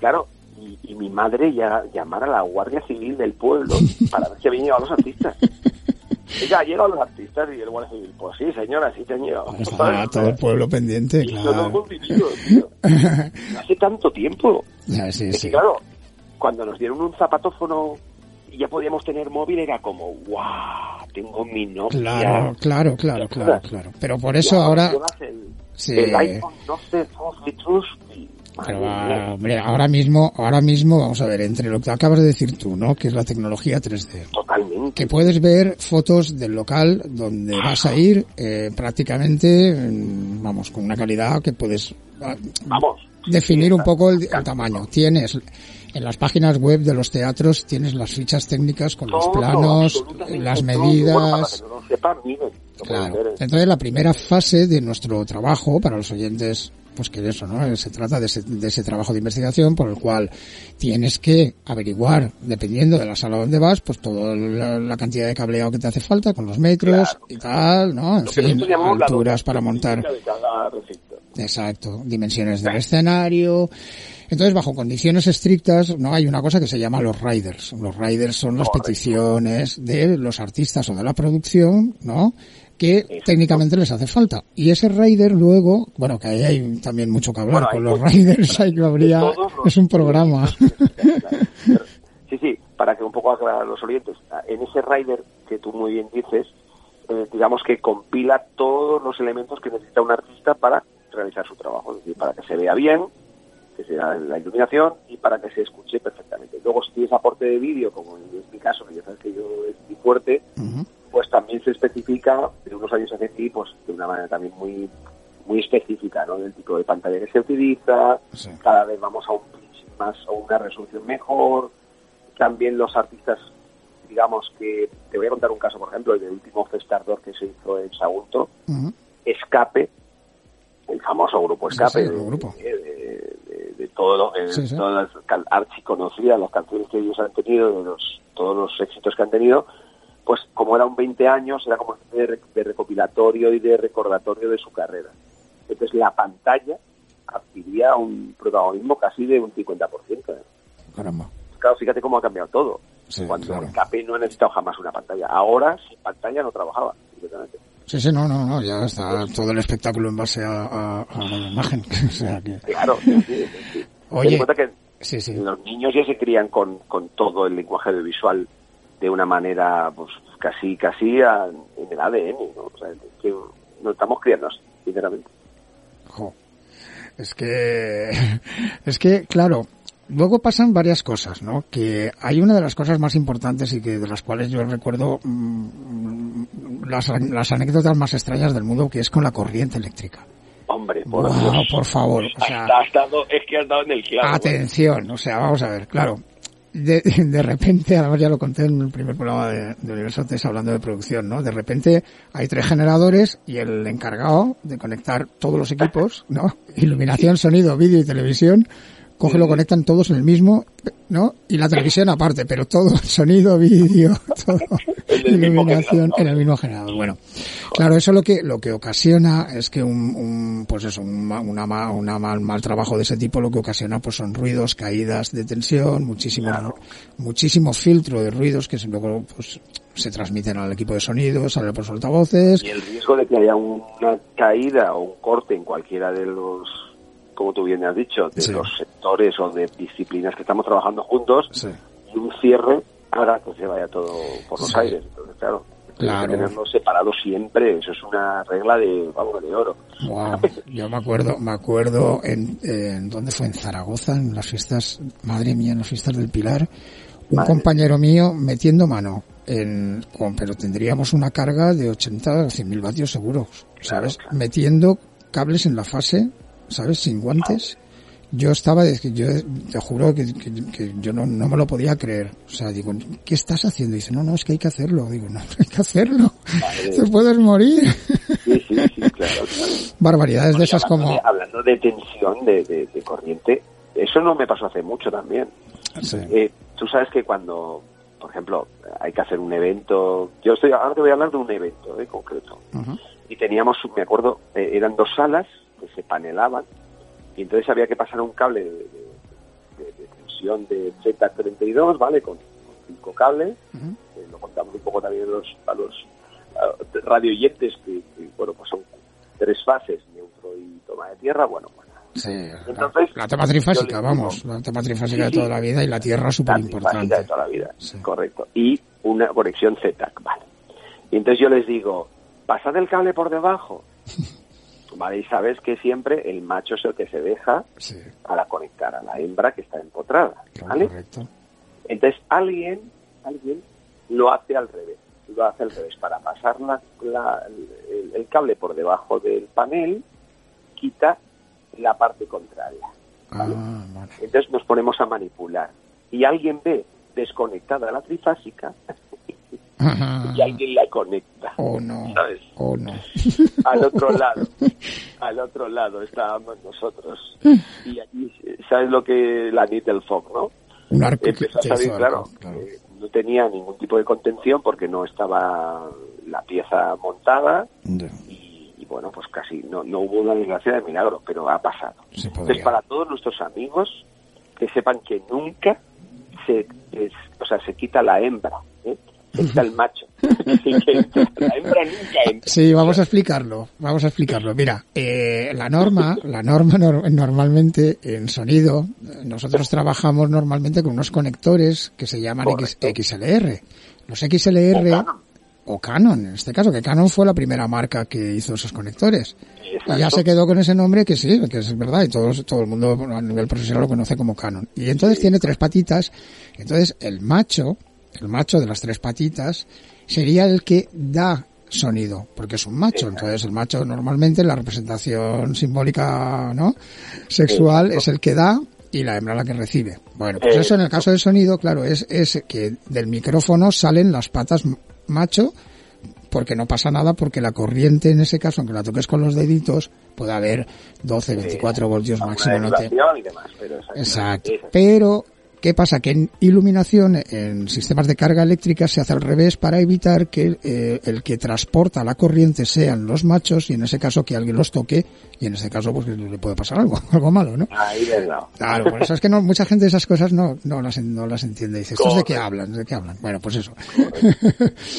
claro, y, y mi madre ya llamar a la Guardia Civil del pueblo para ver si habían llegado los artistas. Ella ha llegado los artistas y el Guardia Civil, pues sí señora, sí te han llegado. Estaba todo el pueblo pendiente, Y claro. hemos vivido, tío. Hace tanto tiempo. Ya, sí, Es que, sí. claro, cuando nos dieron un zapatófono y ya podíamos tener móvil, era como, ¡guau! Tengo mi Nokia. Claro, claro, claro, claro, claro. Pero por eso ahora, El, Sí. el iPhone 12 Pro Features y, Pero, ah, hombre, ahora mismo, ahora mismo, vamos a ver, entre lo que acabas de decir tú, ¿no? Que es la tecnología 3D. totalmente. Que puedes ver fotos del local donde vas a ir eh, prácticamente, mm, vamos, con una calidad que puedes ah, Vamos. definir un poco el, el tamaño. Tienes en las páginas web de los teatros, tienes las fichas técnicas con los planos, las todo. Bueno, para medidas. que no lo sepan, miren. Claro. ver. Entonces la primera fase de nuestro trabajo para los oyentes, pues que eso, ¿no? Se trata de ese, de ese trabajo de investigación por el cual tienes que averiguar, dependiendo de la sala donde vas, pues toda la, la cantidad de cableado que te hace falta con los metros Claro. y tal, ¿no? En fin, alturas para montar. de cada. Exacto, dimensiones del escenario. Entonces, bajo condiciones estrictas, no hay una cosa que se llama los riders. Los riders son las peticiones de los artistas o de la producción, ¿no? Que técnicamente les hace falta. Y ese rider luego, bueno, que ahí hay también mucho que hablar Bueno, con los riders, hay que habría, los- es un programa. Sí, sí, para que un poco aclarar los oyentes. En ese rider que tú muy bien dices, eh, digamos que compila todos los elementos que necesita un artista para realizar su trabajo. Es decir, para que se vea bien, que sea la iluminación y para que se escuche perfectamente. Luego, si tienes aporte de vídeo, como en mi caso, que ya sabes que yo es muy fuerte, pues también se especifica de unos años hacia aquí, pues de una manera también muy muy específica, ¿no? Del tipo de pantalla que se utiliza, Sí. cada vez vamos a un pitch más o una resolución mejor. También los artistas, digamos que te voy a contar un caso, por ejemplo, el del último Festardor que se hizo en Sagunto. Escape, el famoso grupo Escape, sí, el grupo. de- de- de- de todo lo, de Sí, sí. todas las can- archiconocidas, las canciones que ellos han tenido, de los, todos los éxitos que han tenido, pues como era un 20 años, era como de, re- de recopilatorio y de recordatorio de su carrera. Entonces la pantalla adquiría un protagonismo casi de un 50%. ¿eh? Caramba. Claro, fíjate cómo ha cambiado todo. Sí, Cuando claro. Escape no ha necesitado jamás una pantalla. Ahora, sin pantalla no trabajaba. completamente. Sí, sí, no, no, no, ya está todo el espectáculo en base a, a- a la imagen. o sea que, Claro, sí, sí, sí. Oye. Que sí, sí. los niños ya se crían con, con todo el lenguaje audiovisual de una manera pues casi casi a- en el ADN, ¿no? O sea, que nos estamos criando así, sinceramente. Jo. Es que, es que, claro, luego pasan varias cosas, ¿no? Que hay una de las cosas más importantes y que de las cuales yo recuerdo mm, las, las anécdotas más extrañas del mundo, que es con la corriente eléctrica. Hombre, por Wow, Dios. por favor, o sea, Has- has dado- es que has dado en el clavo. ¿eh? atención, o sea, vamos a ver, claro. de, de repente, además ya lo conté en el primer programa de, de Universo Test hablando de producción, ¿no? De repente hay tres generadores y el encargado de conectar todos los equipos, ¿no? Iluminación, sonido, vídeo y televisión, coge lo conectan todos en el mismo, ¿no? Y la televisión aparte, pero todo, sonido, vídeo, todo, iluminación en el mismo generador. Bueno, claro, eso lo que, lo que ocasiona es que un, un pues eso, un, una, una mal, mal trabajo de ese tipo lo que ocasiona pues son ruidos, caídas de tensión, muchísimo, muchísimo filtro de ruidos que luego pues se transmiten al equipo de sonido, sale por los altavoces. Y el riesgo de que haya una caída o un corte en cualquiera de los, como tú bien has dicho, de Sí. los sectores o de disciplinas que estamos trabajando juntos, Sí. y un cierre haga que se vaya todo por los Sí. aires. Entonces, claro, Claro. que tenerlo separado siempre. Eso es una regla de, vamos, de oro. Wow, yo me acuerdo, me acuerdo en, en ¿dónde fue? En Zaragoza, en las fiestas, madre mía, en las fiestas del Pilar, un Madre. compañero mío metiendo mano en, con, pero tendríamos una carga de 80 o 100 mil vatios seguros, ¿sabes? Claro, claro. Metiendo cables en la fase, ¿sabes? Sin guantes. Yo estaba, es que yo te juro que, que- que yo no, no me lo podía creer. O sea, digo, ¿qué estás haciendo? dice, no, no, es que hay que hacerlo. Digo, no, hay que hacerlo. Vale. Te puedes morir. Sí, sí, sí, claro. claro. Barbaridades de esas como... de- hablando de tensión, de, de- de corriente, eso no me pasó hace mucho también. Sí. Eh, tú sabes que cuando, por ejemplo, hay que hacer un evento, yo estoy, ahora te voy a hablar de un evento en concreto, Ujú. y teníamos, me acuerdo, eh, eran dos salas que se panelaban, y entonces había que pasar un cable de, de- de- de tensión de Z32, ¿vale? Con, con cinco cables, eh, lo contamos un poco también a los, a los radioyentes, que, que, bueno, pues son tres fases, neutro y toma de tierra, bueno, bueno. Sí, Entonces, la, la tema trifásica, vamos, la tema trifásica Sí, de toda la vida y la Tierra súper La trifásica importante. de toda la vida, Sí. correcto. Y una conexión ZTAC, vale. Y entonces yo les digo, pasad el cable por debajo. Y sabes que siempre el macho es el que se deja Sí, para conectar a la hembra que está empotrada, ¿vale? correcto. Entonces alguien, alguien lo hace al revés, lo hace al revés, para pasar la- la- el, el cable por debajo del panel, quita la parte contraria. Ah. Entonces nos ponemos a manipular. Y alguien ve desconectada la trifásica y alguien la conecta. Oh no, ¿Sabes? oh no. Al otro lado, al otro lado estábamos nosotros. Y allí, ¿sabes lo que la Fog, no? Un arco que Empezó a salir, claro, eh, no tenía ningún tipo de contención porque no estaba la pieza montada y, y bueno, pues casi no, no hubo una desgracia de milagro, pero ha pasado. Se Entonces, para todos nuestros amigos, que sepan que nunca se, es- o sea, se quita la hembra, ¿eh? Quita el macho. Así que la hembra nunca entra. Sí, vamos a explicarlo, vamos a explicarlo. Mira, eh, la norma, la norma nor- normalmente en sonido, nosotros trabajamos normalmente con unos conectores que se llaman X-. XLR. Los XLR O Canon. o Canon, en este caso, que Canon fue la primera marca que hizo esos conectores. Y ya se quedó con ese nombre que sí, que es verdad, y todos, todo el mundo a nivel profesional lo conoce como Canon. Y entonces tiene tres patitas, entonces el macho, el macho de las tres patitas, sería el que da sonido, porque es un macho, entonces el macho normalmente la representación simbólica, ¿no? Sexual es el que da y la hembra la que recibe. Bueno, pues eso en el caso del sonido, claro, es, es que del micrófono salen las patas macho porque no pasa nada, porque la corriente en ese caso, aunque la toques con los deditos, puede haber 12, 24 voltios máximo. No te... derivación y demás, pero exacto. Pero, ¿qué pasa? Que en iluminación, en sistemas de carga eléctrica, se hace al revés para evitar que eh, el que transporta la corriente sean los machos y en ese caso que alguien los toque y en ese caso pues le puede pasar algo, algo malo, ¿no? Ahí les da. Claro, por eso es que no, mucha gente esas cosas no, no, las, no las entiende. Dice, ¿estos de qué hablan? ¿De qué hablan? Bueno, pues eso.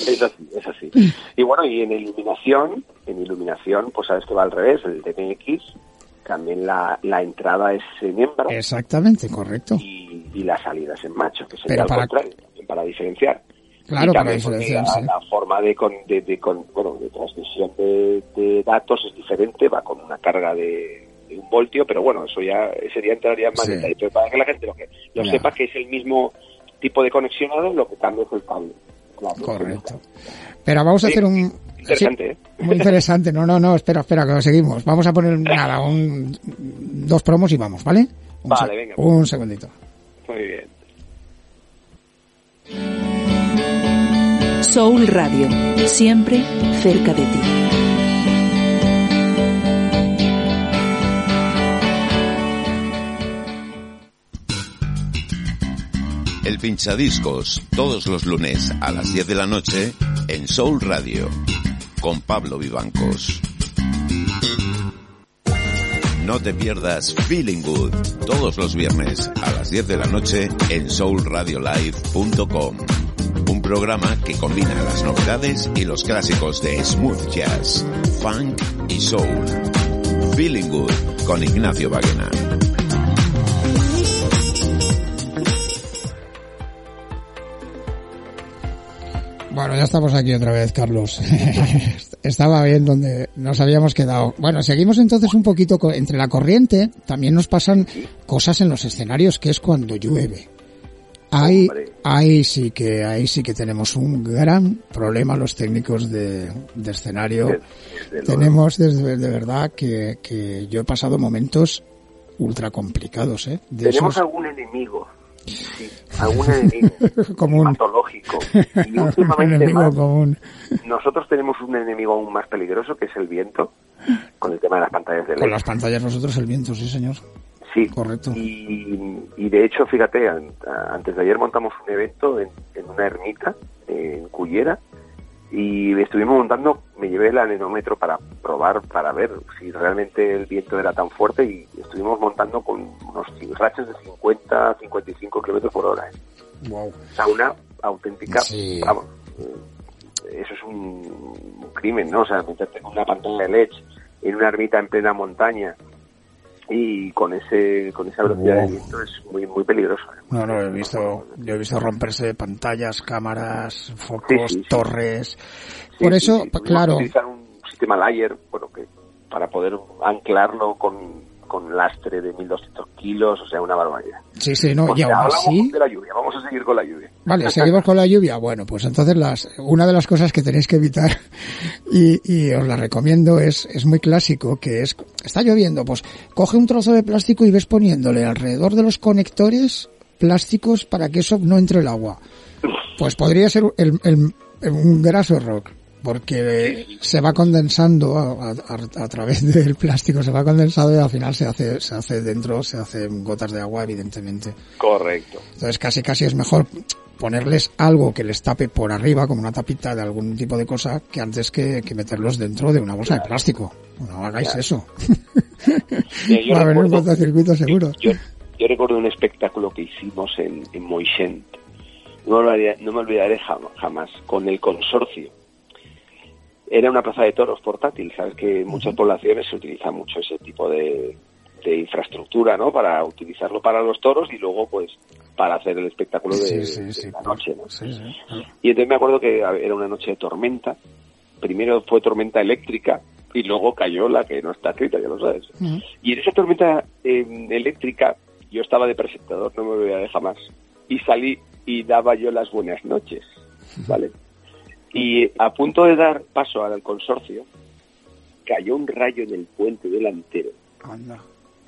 Es así, es así. Y bueno, y en iluminación, en iluminación, pues sabes que va al revés, el DMX, también la, la entrada es en hembra Exactamente, correcto. y, y la salida es en macho, que sería Pero al para- contrario, para diferenciar. Claro, Y para diferenciar, la, sí. la forma de, con, de, de con- bueno, de transmisión de, de datos es diferente, va con una carga de, un voltio, pero bueno, eso ya sería entraría más Sí. detalle. Pero para que la gente lo, que, lo Ya. sepa que es el mismo tipo de conexionado, lo que cambia es el cable. Claro, Correcto. Pero vamos a hacer un... Interesante, sí, ¿eh? Muy interesante. No, no, no, espera, espera, que seguimos. Vamos a poner nada, un, dos promos y vamos, ¿vale? Un Vale, venga. Un segundito. Muy bien. Soul Radio, siempre cerca de ti. El pinchadiscos, todos los lunes a las 10 de la noche en Soul Radio, con Pablo Vivancos. No te pierdas Feeling Good, todos los viernes a las 10 de la noche en soulradiolive.com. Un programa que combina las novedades y los clásicos de smooth jazz, funk y soul. Feeling Good con Ignacio Baguena. Bueno, ya estamos aquí otra vez, Carlos. Estaba bien donde nos habíamos quedado. Bueno, seguimos entonces un poquito entre la corriente. También nos pasan cosas en los escenarios, que es cuando llueve. Ahí, ahí sí que, ahí sí que tenemos un gran problema los técnicos de, de escenario. Tenemos desde de verdad que, que yo he pasado momentos ultra complicados, ¿eh? De Tenemos esos- algún enemigo, sí, algún enemigo Común. patológico. Y últimamente más, común. nosotros tenemos un enemigo aún más peligroso que es el viento, con el tema de las pantallas de LED. Con las pantallas nosotros el viento, sí señor. Sí, Correcto. Y, y de hecho, fíjate, antes de ayer montamos un evento en, en una ermita, en Cullera, y estuvimos montando, me llevé el anemómetro para probar, para ver si realmente el viento era tan fuerte, y estuvimos montando con unos rachas de 50, 55 kilómetros por hora. ¿eh? Wow. O sea, una auténtica, Sí. vamos, eh, eso es un, un crimen, ¿no? O sea, meterte con una pantalla de LED en una ermita en plena montaña y con ese con esa velocidad Wow. de viento es muy muy peligroso. ¿eh? No, no, he visto, yo he visto romperse pantallas, cámaras, focos, Sí, sí, sí. torres. Sí, Por sí, eso, claro, utilizar un sistema layer, bueno, que para poder anclarlo con, con lastre de 1200 kilos, o sea, una barbaridad. sí, sí, no, Pues y ya, aún así, de la lluvia, vamos a seguir con la lluvia. vale, seguimos con la lluvia. Bueno, pues entonces las, una de las cosas que tenéis que evitar, y, y os la recomiendo, es, es muy clásico, que es, está lloviendo, pues coge un trozo de plástico y ves poniéndole alrededor de los conectores plásticos para que eso no entre el agua. Pues podría ser el, el- un graso error, porque se va condensando a, a- a través del plástico, se va condensando y al final se hace, se hace dentro, se hacen gotas de agua, evidentemente. Correcto. Entonces casi casi es mejor ponerles algo que les tape por arriba, como una tapita de algún tipo de cosa, que antes que, que meterlos dentro de una bolsa de plástico. No hagáis eso. Mira, yo Va a venir un cortocircuito seguro. Yo, yo recuerdo un espectáculo que hicimos en, en Moixent. No me olvidaré, no me olvidaré jam- jamás, con el consorcio. Era una plaza de toros portátil, sabes que en muchas poblaciones se utiliza mucho ese tipo de, de infraestructura, ¿no? Para utilizarlo para los toros y luego, pues, para hacer el espectáculo de, Sí, sí, de sí. la noche, ¿no? Sí, sí. Y entonces me acuerdo que era una noche de tormenta. Primero fue tormenta eléctrica y luego cayó la que no está escrita, ya lo sabes. Y en esa tormenta eh, eléctrica yo estaba de presentador, no me olvidaré jamás. Y salí y daba yo las buenas noches, ¿vale? Y a punto de dar paso al consorcio, cayó un rayo en el puente delantero. Anda.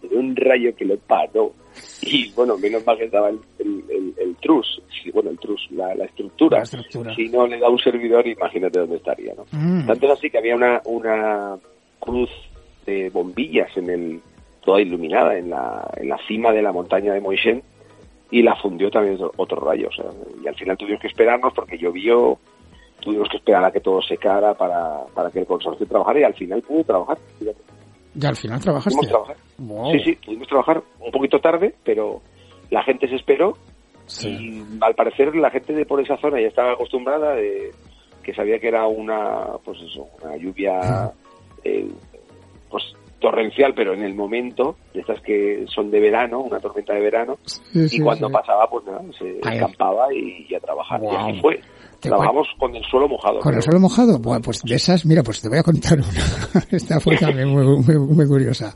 Pero un rayo que lo paró. Y bueno, menos mal que estaba el, el, el- el trus, bueno, el trus, la, la estructura. La estructura. Si no le da un servidor, imagínate dónde estaría, ¿no? Mm. Tanto es así que había una, una cruz de bombillas en el, toda iluminada en la, en la cima de la montaña de Moixent y la fundió también otro, otro rayo. O sea, y al final tuvimos que esperarnos porque llovió, tuvimos que esperar a que todo secara para, para que el consorcio trabajara y al final pudo trabajar. fíjate. Y al final trabajaste. Pudimos trabajar. Wow. Sí, sí, pudimos trabajar un poquito tarde, pero la gente se esperó Sí. y al parecer la gente de por esa zona ya estaba acostumbrada de que sabía que era una pues eso una lluvia eh, pues torrencial pero en el momento de estas que son de verano una tormenta de verano Sí, sí, y cuando sí. pasaba pues nada se Ahí. escampaba y, y a trabajar y así fue Trabajamos con el suelo mojado ¿Con el suelo mojado? Bueno, pues de esas, mira, pues te voy a contar una. Esta fue también muy, muy, muy curiosa.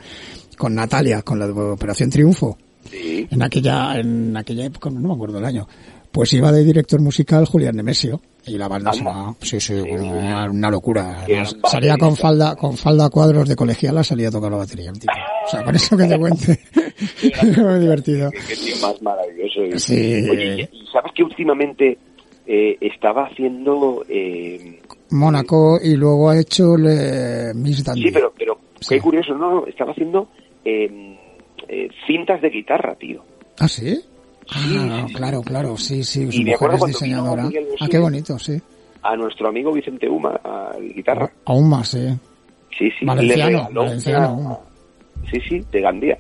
Con Natalia, con la de Operación Triunfo. sí En aquella, en aquella época, no me acuerdo el año. Pues iba de director musical Julián Nemesio. Y la banda Anda. sonaba, sí, sí, una locura. Además, salía con falda, con falda a cuadros de colegiala, salía a tocar la batería, tipo. O sea, con eso que te cuente. Muy divertido. Qué, más maravilloso. Sí. Oye, y- y sabes que últimamente eh, estaba haciendo... Eh, Mónaco y luego ha hecho le, Miss Dandy. sí, pero, pero Sí. qué curioso, no, estaba haciendo eh, eh, cintas de guitarra, tío. ¿Ah, sí? Ah, sí, claro, claro, sí, sí, Y me acuerdo cuando diseñadora. Ah, qué bonito, sí. A nuestro amigo Vicente Uma, al guitarra. Aún más, sí. Sí, sí. Valenciano, le regaló valenciano, Uma. Sí, sí, de Gandía.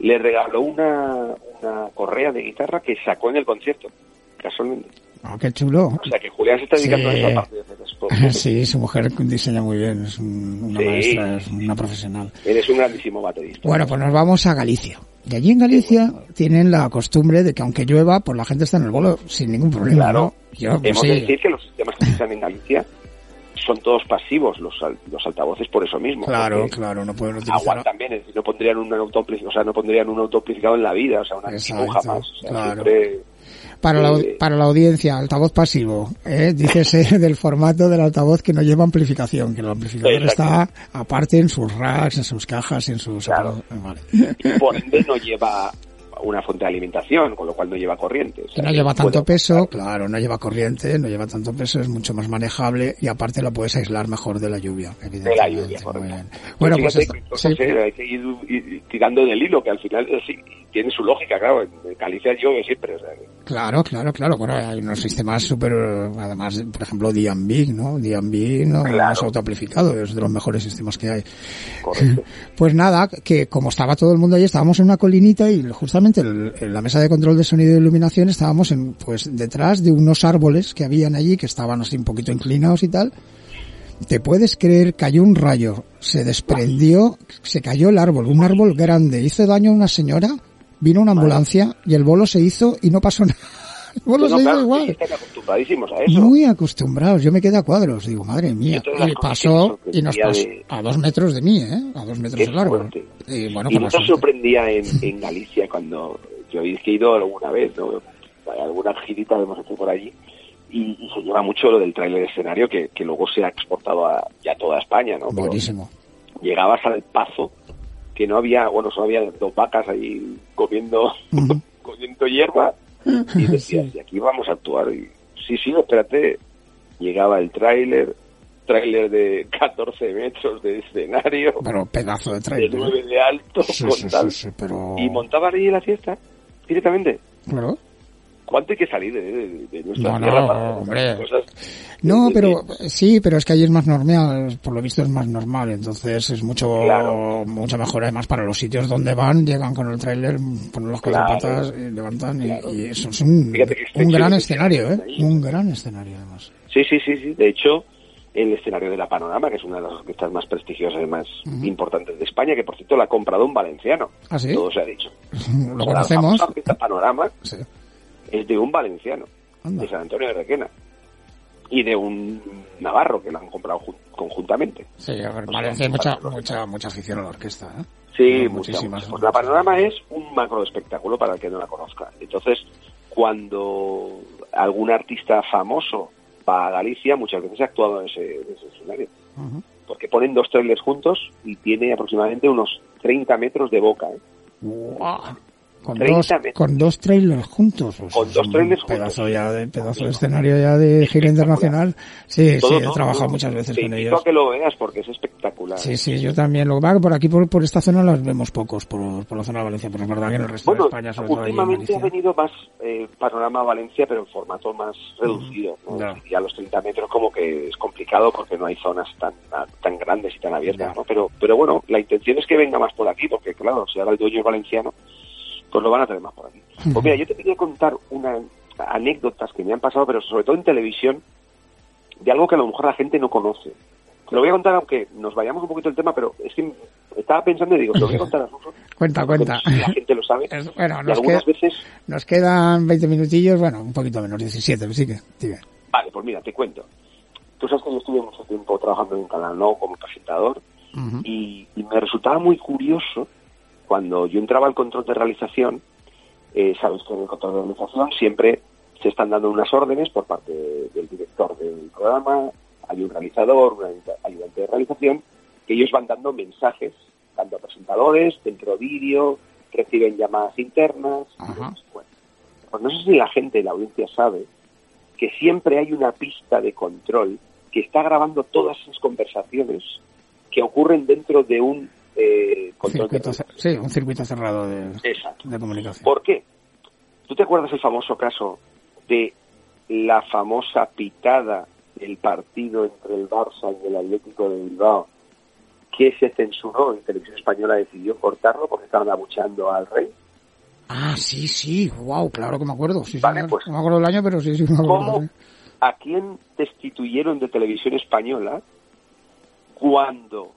Le regaló una, una correa de guitarra que sacó en el concierto, casualmente. Ah, qué chulo. O sea que Julián se está dedicando Sí. a eso aparte de. Sí, su mujer diseña muy bien, es un- una Sí. maestra, es una profesional. Eres un grandísimo baterista. Bueno, pues nos vamos a Galicia. Y allí en Galicia tienen la costumbre de que aunque llueva, pues la gente está en el bolo sin ningún problema, Claro. ¿no? Yo, pues Hemos sí. de decir que los sistemas que se usan en Galicia son todos pasivos, los, los altavoces por eso mismo. Claro, claro, no pueden utilizar... Aguantan bien, es decir, no pondrían un autoamplificador, o sea, no pondrían un autoamplificador en la vida, o sea, una jamás. O sea, claro. siempre- Para la, Eh, para la audiencia, altavoz pasivo, ¿eh? dícese del formato del altavoz que no lleva amplificación, que el amplificador está aparte en sus racks, en sus cajas, en sus... Claro. Vale. y por ende no lleva una fuente de alimentación, con lo cual no lleva corriente. O sea, Que no lleva tanto peso, claro, no lleva corriente, no lleva tanto peso, es mucho más manejable y aparte la puedes aislar mejor de la lluvia, de la lluvia, correcto. bien. Bueno, pues fíjate sí. eh, hay que ir, ir tirando del hilo, que al final eh, sí, tiene su lógica, claro. En Galicia llueve siempre, o sea, Claro, claro, claro. Bueno, hay unos sistemas súper, además, por ejemplo, D&B, ¿no? D&B no Claro. es autoamplificado, es de los mejores sistemas que hay. correcto. Pues nada, que como estaba todo el mundo ahí, estábamos en una colinita y justamente el- en la mesa de control de sonido y iluminación estábamos en, pues detrás de unos árboles que habían allí, que estaban así un poquito inclinados y tal. ¿Te puedes creer? Cayó un rayo, se desprendió, se cayó el árbol, un árbol grande, hizo daño a una señora, vino una ambulancia y el bolo se hizo y no pasó nada. El bolo No, se hizo claro, igual. están acostumbradísimos a eso. Muy acostumbrados, yo me quedé a cuadros, digo, madre mía. Y pasó, y nos pasó de- a dos metros de mí, ¿eh? A dos metros árbol. fuerte. Y bueno, y con no suerte. sorprendía en, en Galicia cuando yo habéis que he ido alguna vez, ¿no? Alguna girita hemos hecho por allí. Y, y se lleva mucho lo del tráiler escenario que, que luego se ha exportado a ya toda España, ¿no? Pero Buenísimo. llegabas al pazo que no había, bueno, solo había dos vacas ahí comiendo, comiendo hierba y decías, y aquí vamos a actuar. Y, sí, sí, espérate. Llegaba el tráiler, tráiler de 14 metros de escenario, Pero pedazo de. 9 de alto, Sí, con sí, tal. sí, sí, pero... Y montaban ahí la fiesta, directamente. Claro. ¿Cuánto hay que salir de, de, de nuestra No, no, tierra para hombre. hacer cosas? No, de- pero sí, pero es que ahí es más normal, por lo visto es más normal, entonces es mucho Claro. mucho mejor además para los sitios donde van, llegan con el tráiler, ponen las cuatro Claro. patas, y levantan y- Claro. y, eso es un, gran escenario, ¿eh? ahí. Un gran escenario además. Sí, sí, sí, sí. De hecho, el escenario de la Panorama, que es una de las orquestas más prestigiosas y más importantes de España, que por cierto la ha comprado un valenciano. ¿Ah, sí? Todo se ha dicho. Lo O sea, la conocemos. orquesta Panorama Sí. Es de un valenciano, Anda. de San Antonio de Requena. Y de un navarro que lo han comprado jun- conjuntamente. Sí, a ver, Valencia hay mucha, mucha, mucha afición a la orquesta, ¿eh? Sí, No, muchísimas. Pues la Panorama es un macro espectáculo para el que no la conozca. Entonces, cuando algún artista famoso va a Galicia, muchas veces ha actuado en ese, en ese escenario. Porque ponen dos trailers juntos y tiene aproximadamente unos 30 metros de boca. ¿eh? Guau. Con 30 dos, con dos trailers juntos. Con dos trailers pedazo juntos. ya de pedazo de escenario ya de gira internacional. Sí, Todo, sí, he trabajado todo. muchas veces Te con ellos. que lo veas porque es espectacular. Sí, sí, yo también. Lo que por aquí, por, por esta zona, las vemos pocos, por, por la zona de Valencia, pero es verdad que en el resto Bueno, de España, sobre todo ahí en últimamente ha venido más eh, Panorama Valencia, pero en formato más reducido. ¿no? Ya. Y a los 30 metros como que es complicado porque no hay zonas tan tan grandes y tan abiertas. Ya. ¿no? Pero pero bueno, la intención es que venga más por aquí, porque claro, si ahora el dueño es valenciano, pues lo van a tener más por aquí. Pues mira, yo te quería contar unas anécdotas que me han pasado, pero sobre todo en televisión, de algo que a lo mejor la gente no conoce. Te lo voy a contar, aunque nos vayamos un poquito del tema, pero es que estaba pensando y digo, te lo voy a contar a Suso. Cuenta, cuenta. La gente lo sabe. Es- bueno, nos, algunas queda- veces nos quedan 20 minutillos, bueno, un poquito menos, 17, sí que, dime. Vale, pues mira, te cuento. Tú sabes que yo estuve mucho tiempo trabajando en un canal no como presentador y me resultaba muy curioso cuando yo entraba al control de realización, eh, sabes que en el control de realización siempre se están dando unas órdenes por parte del director del programa, hay un realizador, un ayuda- ayudante de realización, que ellos van dando mensajes, tanto a presentadores, dentro vídeo, reciben llamadas internas. Bueno, pues no sé si la gente, la audiencia sabe que siempre hay una pista de control que está grabando todas esas conversaciones que ocurren dentro de un eh, control Circuito de cer- sí, un circuito cerrado de, Exacto. de comunicación. ¿Por qué? ¿Tú te acuerdas el famoso caso de la famosa pitada del partido entre el Barça y el Atlético de Bilbao que se censuró y Televisión Española decidió cortarlo porque estaban abucheando al rey? Ah, sí, sí, wow, claro que me acuerdo. Sí, Vale, señor. pues- no me acuerdo el año, pero sí, sí me acuerdo. ¿Cómo, sí. a quién destituyeron de Televisión Española cuando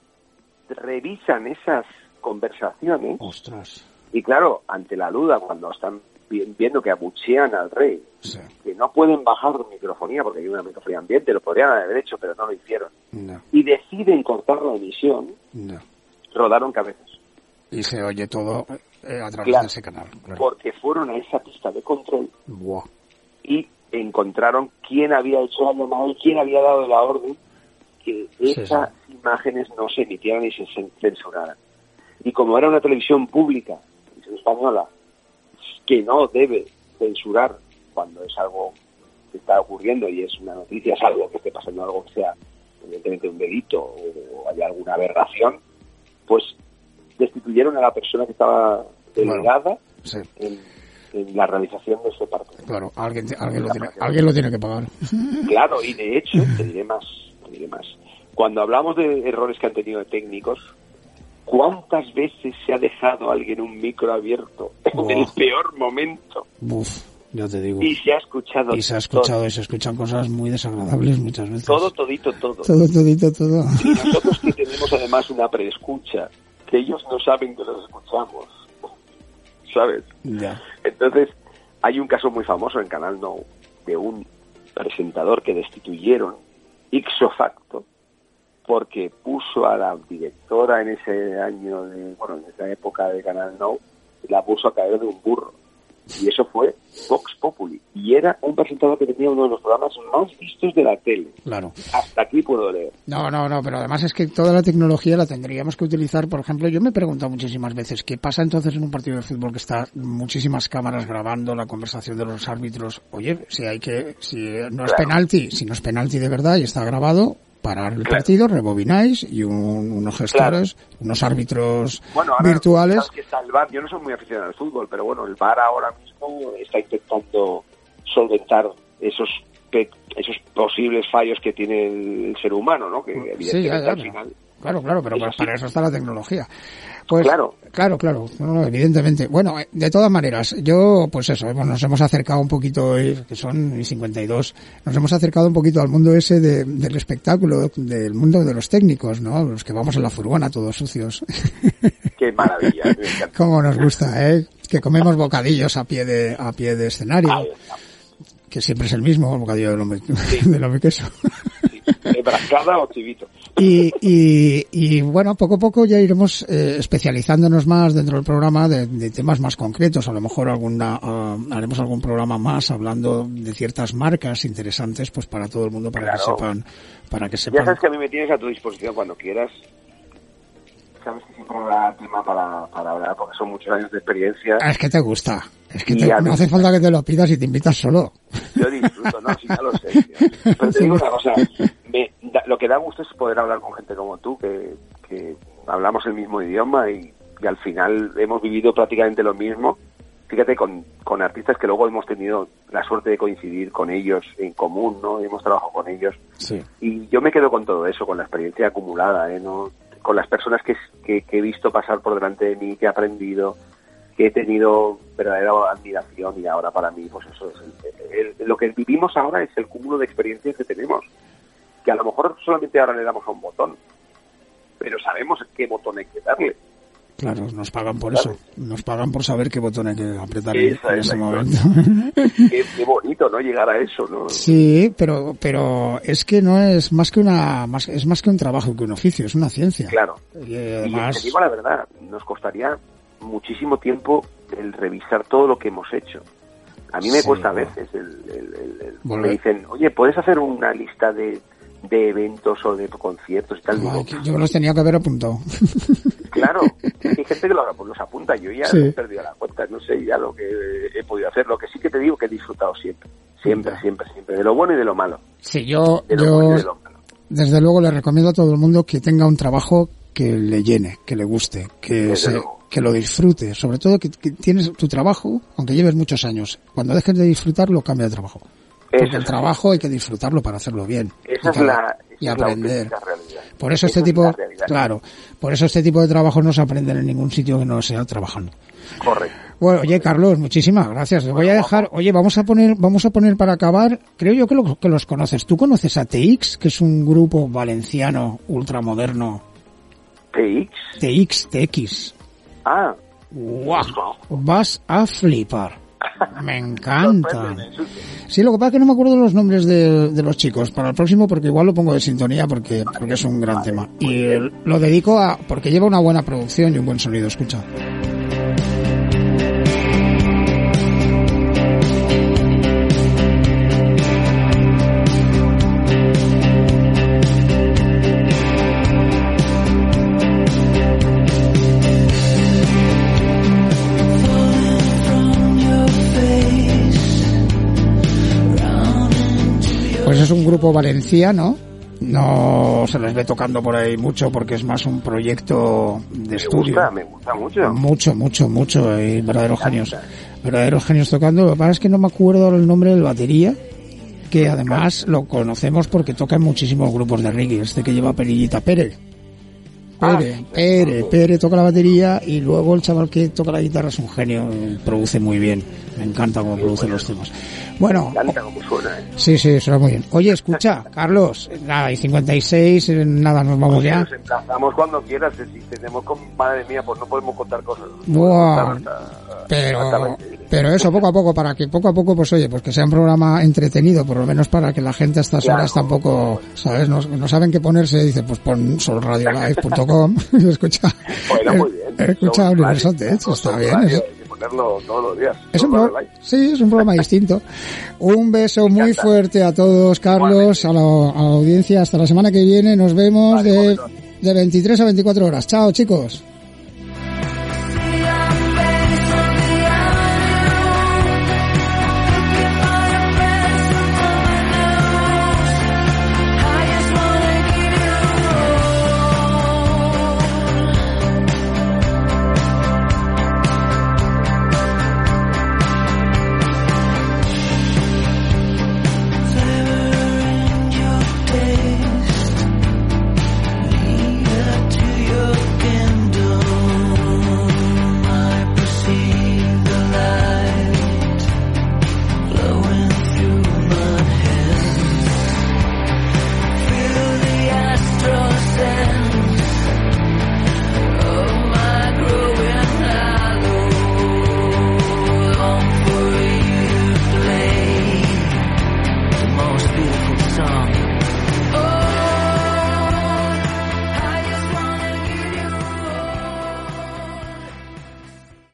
revisan esas conversaciones? Ostras, Y claro, ante la duda, cuando están vi- viendo que abuchean al rey, sí, que no pueden bajar microfonía porque hay una microfonía ambiente, lo podrían haber hecho, pero no lo hicieron. no, Y deciden cortar la emisión, no. rodaron cabezas. Y se oye todo eh, a través Claro. de ese canal. Claro. Porque fueron a esa pista de control y encontraron quién había hecho la llamada y quién había dado la orden que Sí, esas imágenes no se emitieran y se cen- censuraran. Y como era una televisión pública, televisión española, que no debe censurar cuando es algo que está ocurriendo y es una noticia, es algo que esté pasando, algo que sea evidentemente un delito o haya alguna aberración, pues destituyeron a la persona que estaba delegada Sí, en, en la realización de ese partido. claro, alguien, alguien, lo tiene, alguien lo tiene que pagar. Claro, y de hecho, te diré más, te diré más. Cuando hablamos de errores que han tenido técnicos, ¿cuántas veces se ha dejado alguien un micro abierto en el peor momento Buf, ya te digo. y se ha escuchado Y se ha escuchado y se escuchan cosas muy desagradables muchas veces. todo, todito, todo? todo, todito, todo. Y nosotros que tenemos además una preescucha, que ellos no saben que los escuchamos, ¿sabes? Ya. Entonces, hay un caso muy famoso en Canal No de un presentador que destituyeron ipso facto porque puso a la directora en ese año, de, bueno, en esa época de Canal No, la puso a caer de un burro. Y eso fue Vox Populi. Y era un presentador que tenía uno de los programas más vistos de la tele. Claro. Hasta aquí puedo leer. No, no, no, pero además es que toda la tecnología la tendríamos que utilizar. Por ejemplo, yo me he preguntado muchísimas veces qué pasa entonces en un partido de fútbol que está muchísimas cámaras grabando la conversación de los árbitros. Oye, si hay que, si no es Claro. penalti, si no es penalti de verdad y está grabado, parar el Claro. partido, rebobináis y un- unos gestores, unos árbitros Bueno, ahora, virtuales. que está el. Yo no soy muy aficionado al fútbol, pero bueno, el VAR ahora mismo está intentando solventar esos pe- esos posibles fallos que tiene el ser humano, ¿no? Que evidentemente Sí, ya, ya, al final Claro, claro, pero para, eso está la tecnología. Pues, Claro. claro, claro, no, evidentemente. Bueno, eh, de todas maneras, yo, pues eso, hemos- nos hemos acercado un poquito, hoy, que son 52, nos hemos acercado un poquito al mundo ese de- del espectáculo, del mundo de los técnicos, ¿no? Los que vamos en la furgona todos sucios. qué maravilla. Cómo nos gusta, ¿eh? Que comemos bocadillos a pie de, a pie de escenario, que siempre es el mismo, el bocadillo de lomo, de lomo y queso. ¿Eh, ¿Brascada o chivito? Y, y, y bueno, poco a poco ya iremos eh, especializándonos más dentro del programa de, de temas más concretos. A lo mejor alguna, ah, haremos algún programa más hablando de ciertas marcas interesantes, pues para todo el mundo, para que Claro. sepan, para que Ya sepan. sabes que a mí me tienes a tu disposición cuando quieras. Sabes que siempre habrá tema para, para hablar, porque son muchos años de experiencia. Ah, es que te gusta. Es que te- no hace falta que te lo pidas y te invitas solo. Yo disfruto, no, sí, ya lo sé. tío. Pero te digo una cosa, da- lo que da gusto es poder hablar con gente como tú, que, que hablamos el mismo idioma y, y al final hemos vivido prácticamente lo mismo. Fíjate, con, con artistas que luego hemos tenido la suerte de coincidir con ellos en común, ¿no? Hemos trabajado con ellos. Sí. Y yo me quedo con todo eso, con la experiencia acumulada, ¿eh? ¿no? con las personas que, que- que he visto pasar por delante de mí, que he aprendido, que he tenido verdadera admiración y ahora para mí, pues eso es el- el- lo que vivimos ahora es el cúmulo de experiencias que tenemos, que a lo mejor solamente ahora le damos a un botón, pero sabemos qué botón hay que darle. Claro, nos pagan por eso. Nos pagan por saber qué botón hay que apretar en, Esa en es ese momento. Qué, qué bonito, ¿no? Llegar a eso, ¿no? Sí, pero, pero es que no es más que una, más, es más que un trabajo, que un oficio, es una ciencia. Claro. Y Y además, te digo la verdad, nos costaría muchísimo tiempo el revisar todo lo que hemos hecho. A mí me Sí, cuesta a veces el, el- el- me dicen, oye, ¿puedes hacer una lista de, de eventos o de conciertos y tal? Digo, yo los tenía que haber apuntado. claro, hay gente que lo- los apunta, yo ya Sí. he perdido la cuenta, no sé ya lo que he podido hacer, lo que sí que te digo que he disfrutado siempre. Siempre, siempre, siempre. De lo bueno y de lo malo. Sí, yo, De lo bueno y yo de lo malo. desde luego le recomiendo a todo el mundo que tenga un trabajo que le llene, que le guste, que se, que lo disfrute, sobre todo que, que tienes tu trabajo, aunque lleves muchos años, cuando dejes de disfrutarlo cambia de trabajo. Porque es el trabajo hay que disfrutarlo para hacerlo bien. Esa Y es la, aprender. Por eso Esa este es tipo, claro, por eso este tipo de trabajos no se aprenden en ningún sitio que no sea trabajando. Correcto. Bueno, oye Carlos, muchísimas gracias. Le voy a dejar, oye, vamos a poner, vamos a poner para acabar, creo yo que, lo- que los conoces. ¿Tú conoces a TX, que es un grupo valenciano ultramoderno? TX. TX, TX. Ah. ¡Guau! Vas a flipar. Me encanta. Sí, lo que pasa es que no me acuerdo los nombres de, de los chicos. Para el próximo, porque igual lo pongo de sintonía porque, porque es un gran tema. Y eh, lo dedico a, porque lleva una buena producción y un buen sonido. Escucha. Pues es un grupo valenciano. No se les ve tocando por ahí mucho porque es más un proyecto de Me estudio. gusta, me gusta mucho. Mucho, mucho, mucho. Hay verdaderos genios. Verdaderos genios tocando. Lo que pasa es que no me acuerdo el nombre del batería. Que además lo conocemos porque toca en muchísimos grupos de reggae. Este que lleva Perillita Pérez. Pere, Pere, Pere toca la batería y luego el chaval que toca la guitarra es un genio, produce muy bien. Me encanta cómo produce los temas. Bueno, suena, ¿eh? sí, sí, suena muy bien. Oye, escucha, Carlos, nada, y 56, eh, nada, nos vamos ya. Nos emplazamos cuando quieras. Si tenemos con... Madre mía, pues no podemos contar cosas. Buah. Hasta- Pero, hasta 20. Pero eso poco a poco, para que poco a poco, pues oye, pues que sea un programa entretenido, por lo menos para que la gente a estas Claro. horas tampoco, ¿sabes? No, no saben qué ponerse, dice, pues pon solradiolive.com, escucha, Bueno, muy bien. escucha Universal Radio, Tech, ¿no? está bien. Radio, ponerlo todos los días. Es un, pro- sí, es un programa distinto. Un beso muy fuerte a todos, Carlos, a la, a la audiencia. Hasta la semana que viene. Nos vemos Vale, de, de 23 a 24 horas. Chao, chicos.